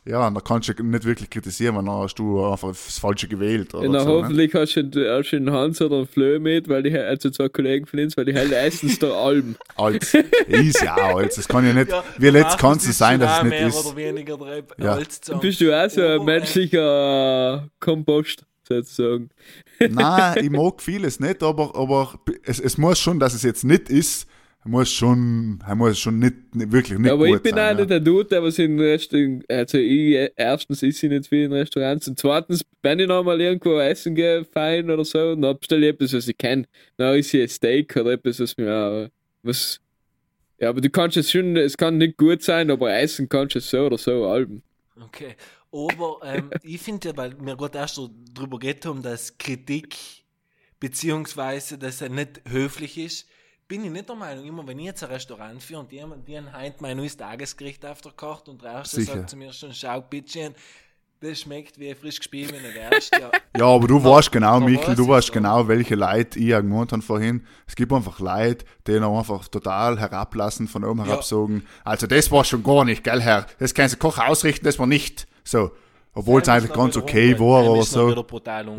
A: ja, dann kannst du nicht wirklich kritisieren, weil dann hast du einfach das Falsche gewählt. Oder
C: Na,
A: so, ne?
C: hoffentlich hast du, hast du einen Hans oder einen Flö mit, weil die, also zwei Kollegen von uns, weil die halt essen es da Alben.
A: Alt. Ist ja auch alt. Das kann ja nicht,
B: Ja,
A: wie letzt kann es sein, dass es nicht
B: mehr
A: ist.
B: oder weniger drei
A: Ja.
C: Bist du auch so ein
B: äh,
C: menschlicher Kompost, sozusagen.
A: Nein, ich mag vieles nicht, aber, aber es, es muss schon, dass es jetzt nicht ist, muss schon, er muss schon nicht, nicht wirklich nicht
C: aber
A: gut
C: ich bin
A: sein.
C: auch nicht der Dude, der was in Restaurants, also ich, erstens ist ich nicht viel in Restaurants und zweitens, wenn ich nochmal irgendwo essen gehe, fein oder so, dann bestelle ich etwas, was ich kenne. Dann ist hier ein Steak oder etwas, was mir auch, was, Ja, aber du kannst es schon, es kann nicht gut sein, aber essen kannst du es so oder so, Alben.
B: Okay. Aber ähm, ich finde ja, weil wir gerade erst darüber geredet haben, dass Kritik beziehungsweise dass er nicht höflich ist, bin ich nicht der Meinung, immer wenn ich jetzt ein Restaurant führe und jemand, die heint mein neues Tagesgericht aufgekocht und der Erste sagt zu mir schon, schau, Bitchen, das schmeckt wie frisch gespiebener Wärst. Ja,
A: Ja, aber du weißt genau,
B: da
A: Michael, du weißt genau, welche Leute ich ja gemeint habe vorhin. Es gibt einfach Leute, die noch einfach total herablassen, von oben herab sagen, also das war schon gar nicht, gell, Herr? Das kannst du Koch ausrichten, das war nicht so. Obwohl es eigentlich ganz okay war oder
B: wieder
A: so.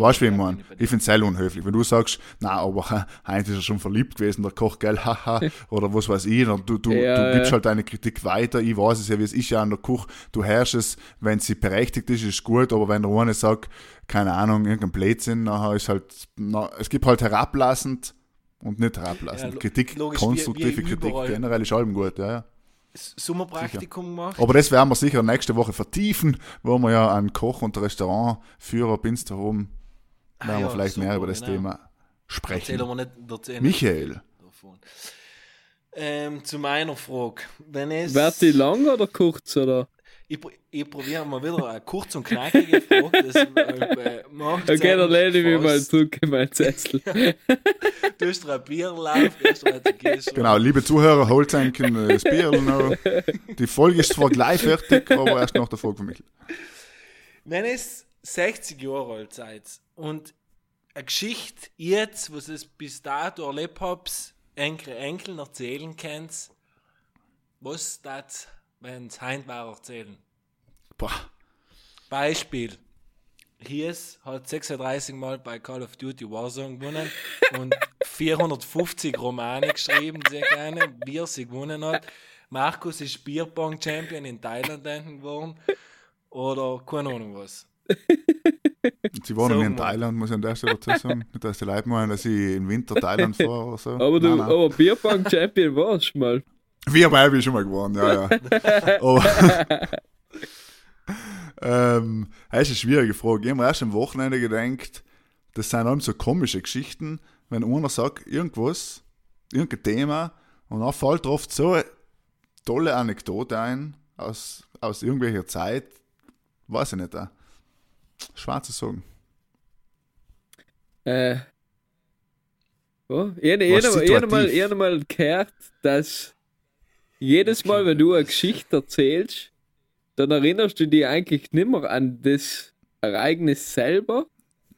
A: Weißt du, wie ich meine?
B: ich
A: finde es sehr unhöflich. Wenn du sagst, na, aber heute ist er schon verliebt gewesen, der Koch, gell, haha, oder was weiß ich, dann du, du,
C: Ja,
A: du gibst
C: ja.
A: halt deine Kritik weiter. Ich weiß es ja, wie es ist ja an der Küche. Du herrschst es, wenn sie berechtigt ist, ist gut, aber wenn der eine sagt, keine Ahnung, irgendein Blödsinn, nachher ist halt, na, es gibt halt herablassend und nicht herablassend.
B: Ja,
A: Kritik,
B: logisch, wie-
A: konstruktive
B: wie
A: Kritik generell ist allem gut, ja, ja.
B: Sommerpraktikum gemacht.
A: Aber das werden wir sicher nächste Woche vertiefen, wo wir ja einen Koch und Restaurantführer haben,
B: Ah
A: werden wir
B: ja,
A: vielleicht
B: super,
A: mehr über das
B: genau.
A: Thema
B: Erzählen
A: sprechen.
B: wir nicht,
A: Michael,
B: davon. Ähm, zu meiner Frage. Wenn es,
C: Wird die lang oder kurz, oder?
B: Ich, ich probiere mal wieder eine kurz und knackige Frage. Das, äh, macht
C: Okay, dann lehne ich mich mal zurück in mein Sessel.
B: Du hast ein Bierlauf, gehst.
A: genau, liebe Zuhörer, holt ein äh, das Bier noch. Die Folge ist zwar gleich fertig, aber erst nach der Folge von Michael.
B: Wenn es 60 Jahre alt seid und eine Geschichte jetzt, was es bis dato erlebt habt, Enkel, Enkeln erzählen könnt, was das, wenn es heint war, erzählen?
A: Boah,
B: Beispiel. Hies hat 36 Mal bei Call of Duty Warzone gewonnen und 450 Romane geschrieben, sehr gerne, wie er sie gewonnen hat. Markus ist Bierpong-Champion in Thailand geworden. Oder keine Ahnung was.
A: sie wohnen
B: So
A: in. Thailand, muss ich an der Stelle dazu sagen. Nicht, dass die Leute meinen, dass ich im Winter Thailand fahre oder so.
C: Aber du,
A: Nein, nein.
C: aber Bierbank-Champion warst du mal.
A: Wir bin ich schon mal geworden, ja, ja. Aber, ähm, das ist eine schwierige Frage. Ich habe mir erst am Wochenende gedacht, das sind allem so komische Geschichten, wenn einer sagt, irgendwas, irgendein Thema, und dann fällt oft so eine tolle Anekdote ein, aus, aus irgendwelcher Zeit, weiß ich nicht, auch. schwer zu sagen.
C: Äh. Ja, ich habe mal, mal gehört, dass jedes Mal, wenn du eine Geschichte erzählst, dann erinnerst du dich eigentlich nicht mehr an das Ereignis selber,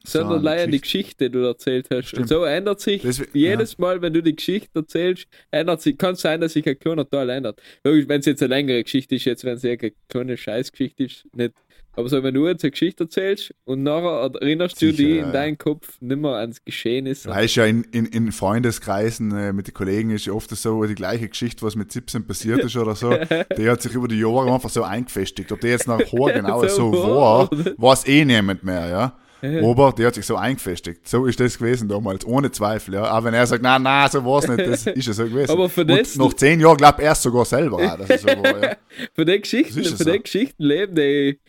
C: sondern
A: die
C: leider an die Geschichte, die du erzählt hast.
A: Stimmt.
C: Und so ändert sich
A: Deswegen-
C: jedes Mal, wenn du die Geschichte erzählst, ändert sich, kann sein, dass sich ein kleiner Teil ändert. Wenn es jetzt eine längere Geschichte ist, jetzt wenn es eine kleine Scheißgeschichte ist, nicht. Aber so, wenn du jetzt eine Geschichte erzählst und nachher erinnerst du
A: Sicher,
C: dich
A: ja,
C: in deinem Kopf nicht mehr ans Geschehnis.
A: Ja, ist ja in, in, in Freundeskreisen äh, mit den Kollegen ist oft so die gleiche Geschichte, was mit 17 passiert ist oder so. Die hat sich über die Jahre einfach so eingefestigt. Ob die jetzt nach Haar genau so,
C: So
A: war,
C: war.
A: weiß eh niemand mehr, ja. Aber die hat sich so eingefestigt. So ist das gewesen damals, ohne Zweifel, ja. Aber wenn er sagt, nein, nein, so war es nicht, das ist ja so gewesen.
C: Aber für
A: Und
C: das-
A: nach zehn Jahren glaubt er es sogar selber auch, dass es so war, ja.
C: Von den Geschichten, von
A: so.
C: den Geschichten leben die,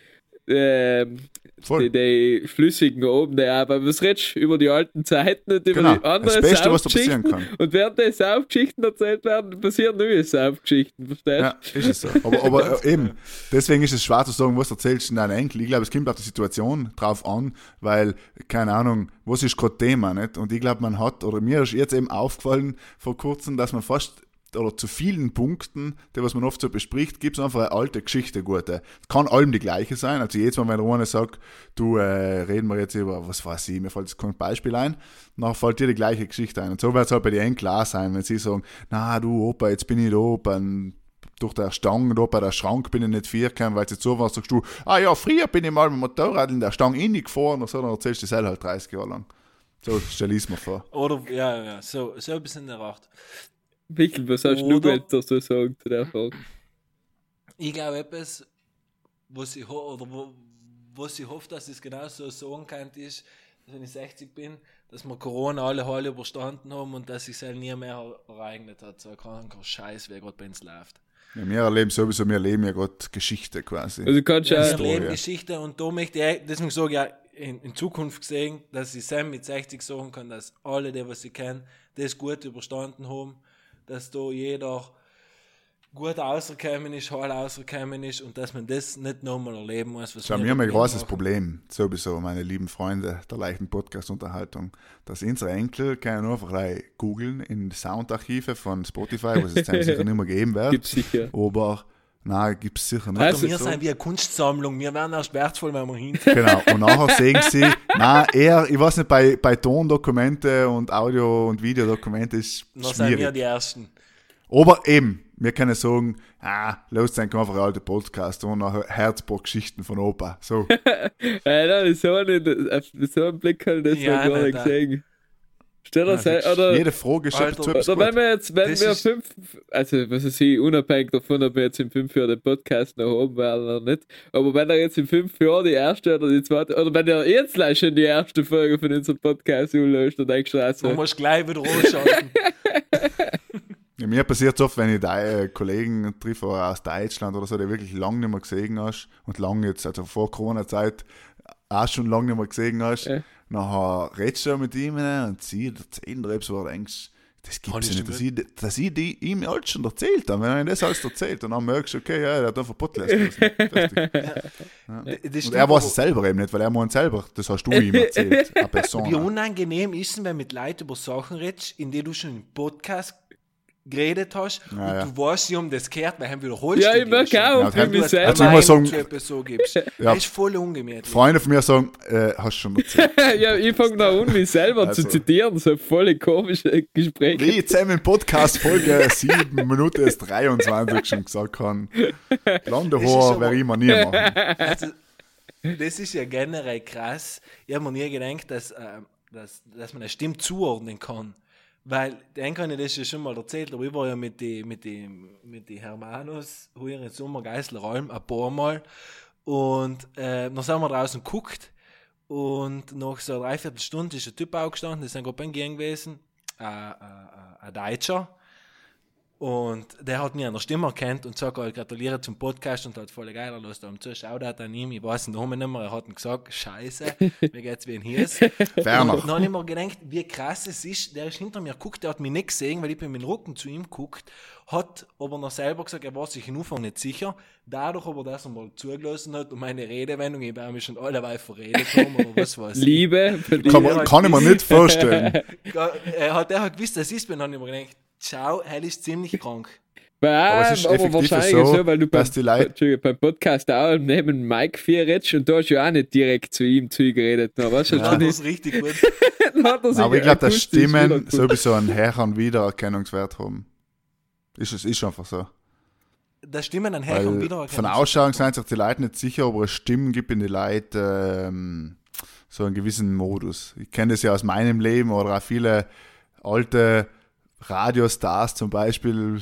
A: Voll.
C: die, die Flüssigen oben, die aber was redest du über die alten Zeiten und über
A: Genau,
C: die anderen
A: das Beste, was da passieren kann.
C: Und während die Saufgeschichten erzählt werden, passieren neue Saufgeschichten, verstehst
A: Ja, ist es so. Aber, aber äh, eben, deswegen ist es schwer zu sagen, was erzählst du deinen Enkel. Ich glaube, es kommt auf die Situation drauf an, weil, keine Ahnung, was ist gerade Thema, nicht? Und ich glaube, man hat, oder mir ist jetzt eben aufgefallen vor kurzem, dass man fast oder zu vielen Punkten, die was man oft so bespricht, gibt es einfach eine alte Geschichte, gute. Kann allem die gleiche sein. Also jedes Mal, wenn eine sagt, du, äh, reden wir jetzt über, was weiß ich, mir fällt jetzt kein Beispiel ein, dann fällt dir die gleiche Geschichte ein. Und so wird es halt bei Enkeln klar sein, wenn sie sagen, na du Opa, jetzt bin ich da beim durch der Stange da bei der Schrank bin ich nicht vierkern, weil sie zu warst, sagst du, ah ja, früher bin ich mal mit dem Motorrad in der Stange reingefahren und so, dann erzählst du das halt 30 Jahre lang. So stell ich es mir vor.
B: Oder, ja, ja, so, so ein bisschen in der Art.
C: Wickel, was hast du
B: Oder-
C: jetzt dazu sagen zu der Frage?
B: Ich glaube, etwas, was ich, ho oder wo, was ich hoffe, dass es genau so sagen kann, ist, dass wenn ich 60 bin, dass wir Corona alle Halle überstanden haben und dass sich es nie mehr ereignet hat. So ein kranker Scheiß, wer gerade bei uns läuft.
A: Ja, wir erleben sowieso, wir leben ja gerade Geschichte quasi.
C: Also du kannst
B: Ja,
C: ja,
B: wir
A: Story,
B: leben
A: ja.
B: Geschichte und da möchte ich, deswegen sage ich ja, in, in Zukunft gesehen, dass ich Sam mit 60 sagen kann, dass alle, die was ich kenne, das gut überstanden haben, dass da jeder gut rausgekommen ist, heil rausgekommen ist und dass man das nicht nochmal erleben muss. Was
A: Schau,
B: wir
A: wir haben ein großes
B: machen.
A: Problem, sowieso, meine lieben Freunde der leichten Podcast-Unterhaltung, dass unsere Enkel können nur einfach gleich googeln in Soundarchive von Spotify, was es jetzt sicher nicht mehr geben wird.
C: Gibt's sicher.
A: Aber, nein, gibt es sicher nicht.
C: Also,
B: wir
A: so.
B: sind wie eine Kunstsammlung, wir werden erst wertvoll, wenn wir hin.
A: Genau, und nachher sehen sie, nein, eher, ich weiß nicht, bei, bei Tondokumente und Audio- und Videodokumente ist
B: Dann sind wir die Ersten.
A: Aber eben, wir können sagen, ah, los einfach einen alte Podcast und nachher Herzburg-Geschichten von Opa. So,
C: nein, so, einen, auf so einen Blick habe ich das
B: Ja,
C: noch gar
B: nicht,
C: gesehen. Stell dir
B: Ja,
C: oder,
A: jede Frage ist
B: Alter,
C: oder wenn wir jetzt, wenn
B: Das
C: wir
B: ist-
C: fünf, also was weiß ich, unabhängig davon, ob wir jetzt in fünf Jahren den Podcast noch haben werden oder nicht, aber wenn er jetzt in fünf Jahren die erste oder die zweite, oder wenn er jetzt gleich schon die erste Folge von unserem Podcast anlöst, dann denkst du auch
B: Man
C: so,
B: muss gleich wieder anschalten.
A: Ja, mir passiert es oft, wenn ich de, äh, Kollegen treffe aus Deutschland oder so, die wirklich lange nicht mehr gesehen hast und lange jetzt, also vor Corona-Zeit, auch schon lange nicht mehr gesehen hast,
C: Ja.
A: nachher redest du mit ihm und sie erzählen dir etwas, wo du denkst, das gibt es
B: ich
A: nicht, dass ich, dass ich die, ihm alles schon erzählt habe. Wenn er ihm das alles erzählt, dann merkst du, okay, ja, er hat einfach Podcast gelassen. Fertig.
B: Das
A: Und er weiß es selber eben nicht, weil er meint selber, das hast du ihm erzählt.
B: Wie unangenehm ist es, wenn mit Leuten über Sachen redest, in denen du schon im Podcast geredet hast
A: Ja,
B: und
A: ja.
B: du weißt, sie haben das gehört, weil haben wiederholst
C: ja,
B: du
C: ich merke auch,
A: Ja,
C: für mich
B: Du
C: selber.
A: Also ich
B: eine
A: muss sagen-
B: zu etwas so gibst.
A: Ja.
B: Das ist voll ungemütlich.
A: Freunde von mir sagen, äh, hast du schon erzählt.
C: ja, ich fange noch an, mich selber
A: Also-
C: zu zitieren, so voll komische Gespräche.
A: Wie ich jetzt eben im Podcast Folge 7 Minuten ist 23 schon gesagt habe, blonde
B: Das ist
A: Haar
B: aber-
A: werde ich mir nie machen.
B: Also, das ist ja generell krass. Ich habe mir nie gedacht, dass, ähm, dass, dass man eine Stimme zuordnen kann. Weil, den kann ich das ja schon mal erzählt, aber ich war ja mit die, mit die, mit die Hermanos hier in Sommer Geisler Alm ein paar Mal. Und äh, dann sind wir draußen geguckt und nach so einer Dreiviertelstunde ist ein Typ aufgestanden, das ist ein Gruppen gewesen, äh, äh, ein Deutscher und der hat mich an der Stimme erkannt und sagt, halt, gratuliere zum Podcast und hat voll geil, los da zu, Shoutout an ihm, ich weiß den Namen nicht mehr, er hat ihm gesagt, scheiße, mir geht's wie ein Hies.
A: Werner.
B: Und dann habe ich mir gedacht, wie krass es ist, der ist hinter mir geguckt, der hat mich nicht gesehen, weil ich bin mit dem Rücken zu ihm geguckt, hat aber noch selber gesagt, er war sich in Anfang nicht sicher, dadurch aber, dass er mal zugelassen hat und meine Redewendung, ich habe mich schon allerweil verredet haben oder was weiß ich.
C: Liebe,
A: Kann,
B: Ja,
A: man, kann ich mir nicht vorstellen.
B: Er hat, er hat gewusst, dass ich es bin, dann habe ich mir gedacht, ciao, er ist ziemlich krank.
C: aber,
A: Aber es ist effektiv
C: wahrscheinlich
A: so,
C: so, weil du beim,
A: Leute-
C: beim Podcast auch neben Mike 4 redest und da hast du ja auch nicht direkt zu ihm zugeredet. Da, weißt du,
B: Ja, das ist richtig gut.
C: er
A: Aber ich glaube, dass Stimmen sowieso einen höheren Wiedererkennungswert haben. Ist es ist einfach so.
B: Da stimmen dann her und
A: Weil
B: wieder.
A: von Ausschauung sind sich die Leute nicht sicher, aber es Stimmen gibt in die Leute ähm, so einen gewissen Modus. Ich kenne das ja aus meinem Leben oder auch viele alte Radiostars zum Beispiel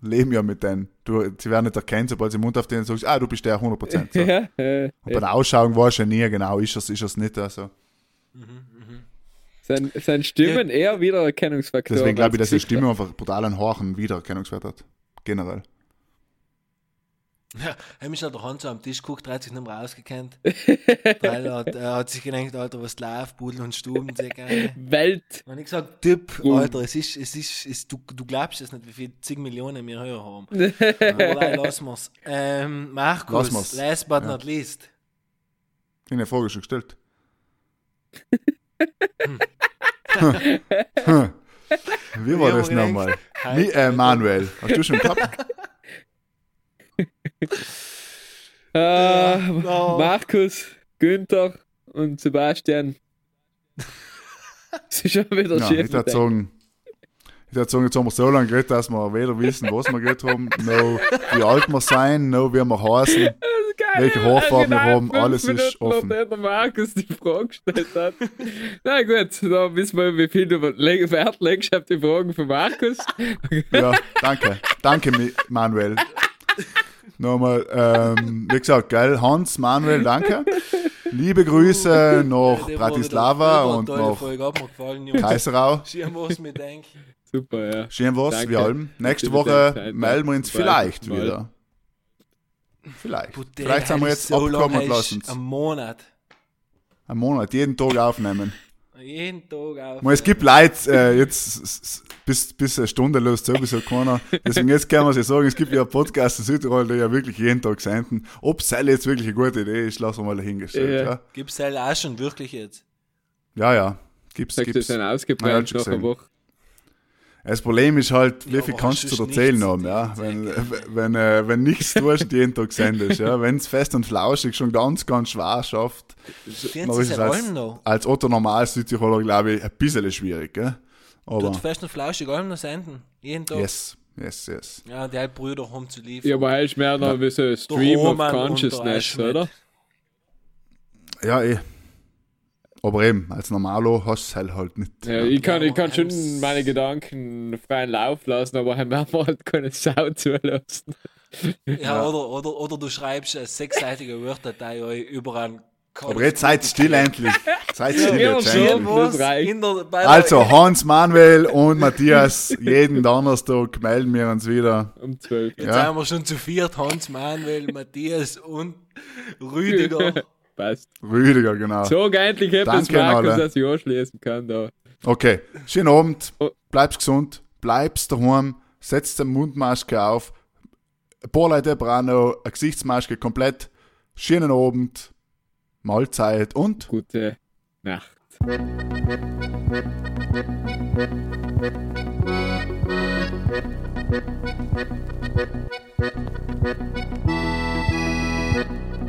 A: leben ja mit denen. Du, sie werden nicht erkennen, sobald sie den Mund auf denen sagst, ah, du bist der 100%. So.
C: Ja, äh,
A: Und bei der Ausschauung weißt du ja nie genau, ist es, ist es nicht. Also.
C: sein, sein Stimmen eher Wiedererkennungsfaktor.
A: Deswegen glaube ich, dass die Stimme einfach brutal einen hohen Wiedererkennungswert hat. Generell.
B: Ja, er ist halt der Hand so am Tisch geguckt, hat sich nicht mehr ausgekannt. Weil er hat, er hat sich gedacht, Alter, was läuft, Pudel und Stuben, sehr geil.
C: Welt.
B: Und ich gesagt, Typ. Alter, es ist, es ist, es, du, du glaubst es nicht, wie viele zig Millionen wir höher haben. Aber lassen wir's. Ähm, Markus,
A: wir's.
B: last but
A: Ja.
B: not least.
A: Ich habe eine Frage schon gestellt. Wie war das nochmal? äh, Manuel, hast du schon gehabt?
C: Äh,
B: no.
C: Markus, Günther und Sebastian. Sie schon wieder
A: Ja,
C: schief.
A: ich würde sagen, ich würde sagen, jetzt haben wir so lange geredet, dass wir weder wissen, was wir geredet haben, noch wie alt wir sein, noch wie wir heißen. welche Haarfarbe wir haben, alles ist offen.
C: Nachdem der Markus die Frage gestellt hat. Na gut, dann wissen wir, wie viel du Wert legst auf die Fragen von Markus.
A: Ja, danke. Danke, Manuel. Nochmal, ähm, wie gesagt, geil, Hans, Manuel, danke. Liebe Grüße nach
B: Der war
A: Bratislava
B: wieder-
A: und
B: wieder eine tolle
A: nach
B: Folge, hat mir gefallen, Jungs.
A: Kaiserau.
B: Schirm, was mir denken.
C: Super, ja.
A: Schön was,
C: Danke.
A: wie allem. Nächste Woche melden wir uns vielleicht
C: Mal.
A: wieder. Vielleicht.
B: Puh, der
A: Vielleicht sind wir jetzt
B: so
A: und lassen
B: Am Monat.
A: einen Monat, jeden Tag aufnehmen.
B: Jeden Tag auf.
A: Mal, Es gibt Leute, äh, jetzt bis, bis eine Stunde löst sowieso keiner. Deswegen jetzt kann man sich sagen, es gibt ja Podcasts in Südtirol, die ja wirklich jeden Tag senden. Ob es jetzt wirklich eine gute Idee ist, lassen wir mal dahingestellt.
C: Ja.
A: Ja,
B: Gibt's halt auch schon wirklich jetzt.
A: ja. ja. Gibt's,
C: Sagst du,
A: gibt's.
C: sind
A: Ja,
C: ausgebrannt
A: hat schon
C: nach einer. Woche.
A: Das Problem ist halt, wie
B: Ja,
A: viel kannst du erzählen haben, ja? Wenn, wenn, äh, wenn nichts tust jeden Tag sendest, ja? Wenn es fest und flauschig schon ganz, ganz schwer schafft, dann ist
B: es
A: als,
B: allem noch.
A: als Otto Normal Südtiroler, glaube ich, ein bisschen schwierig, gell? Aber,
B: Tut fest und flauschig allem noch senden. Jeden Tag.
A: yes, yes, yes.
B: Ja, die halt Brüder haben zu liefern.
C: Ja, aber er ist mehr noch wie so ein Stream of
B: der
C: Consciousness, oder?
A: Ja, eh. Aber eben, als Normalo hast du es halt, halt nicht.
C: Ja, ich kann,
B: Ja,
C: ich kann schon meine Gedanken freien Lauf lassen, aber haben wir halt keine Sau zulassen.
B: Ja, Oder, oder, oder du schreibst eine sechsseitige Word-Datei über einen
A: Aber jetzt seid still endlich. Seid still
C: Ja,
A: jetzt endlich. Also, Hans Manuel und Matthias, jeden Donnerstag melden wir uns wieder.
C: Um 12.
B: Jetzt
A: Ja.
B: sind wir schon zu viert. Hans, Manuel, Matthias und Rüdiger.
C: Passt.
A: Rüdiger, genau.
C: Sag endlich
A: Danke an
C: Markus, dass ich anschließen kann da.
A: Okay, schönen Abend,
C: Oh.
A: bleibst gesund, bleibst daheim, setzt die Mundmaske auf, ein paar Leute brauchen noch eine Gesichtsmaske komplett, schönen Abend, Mahlzeit und
C: Gute Nacht.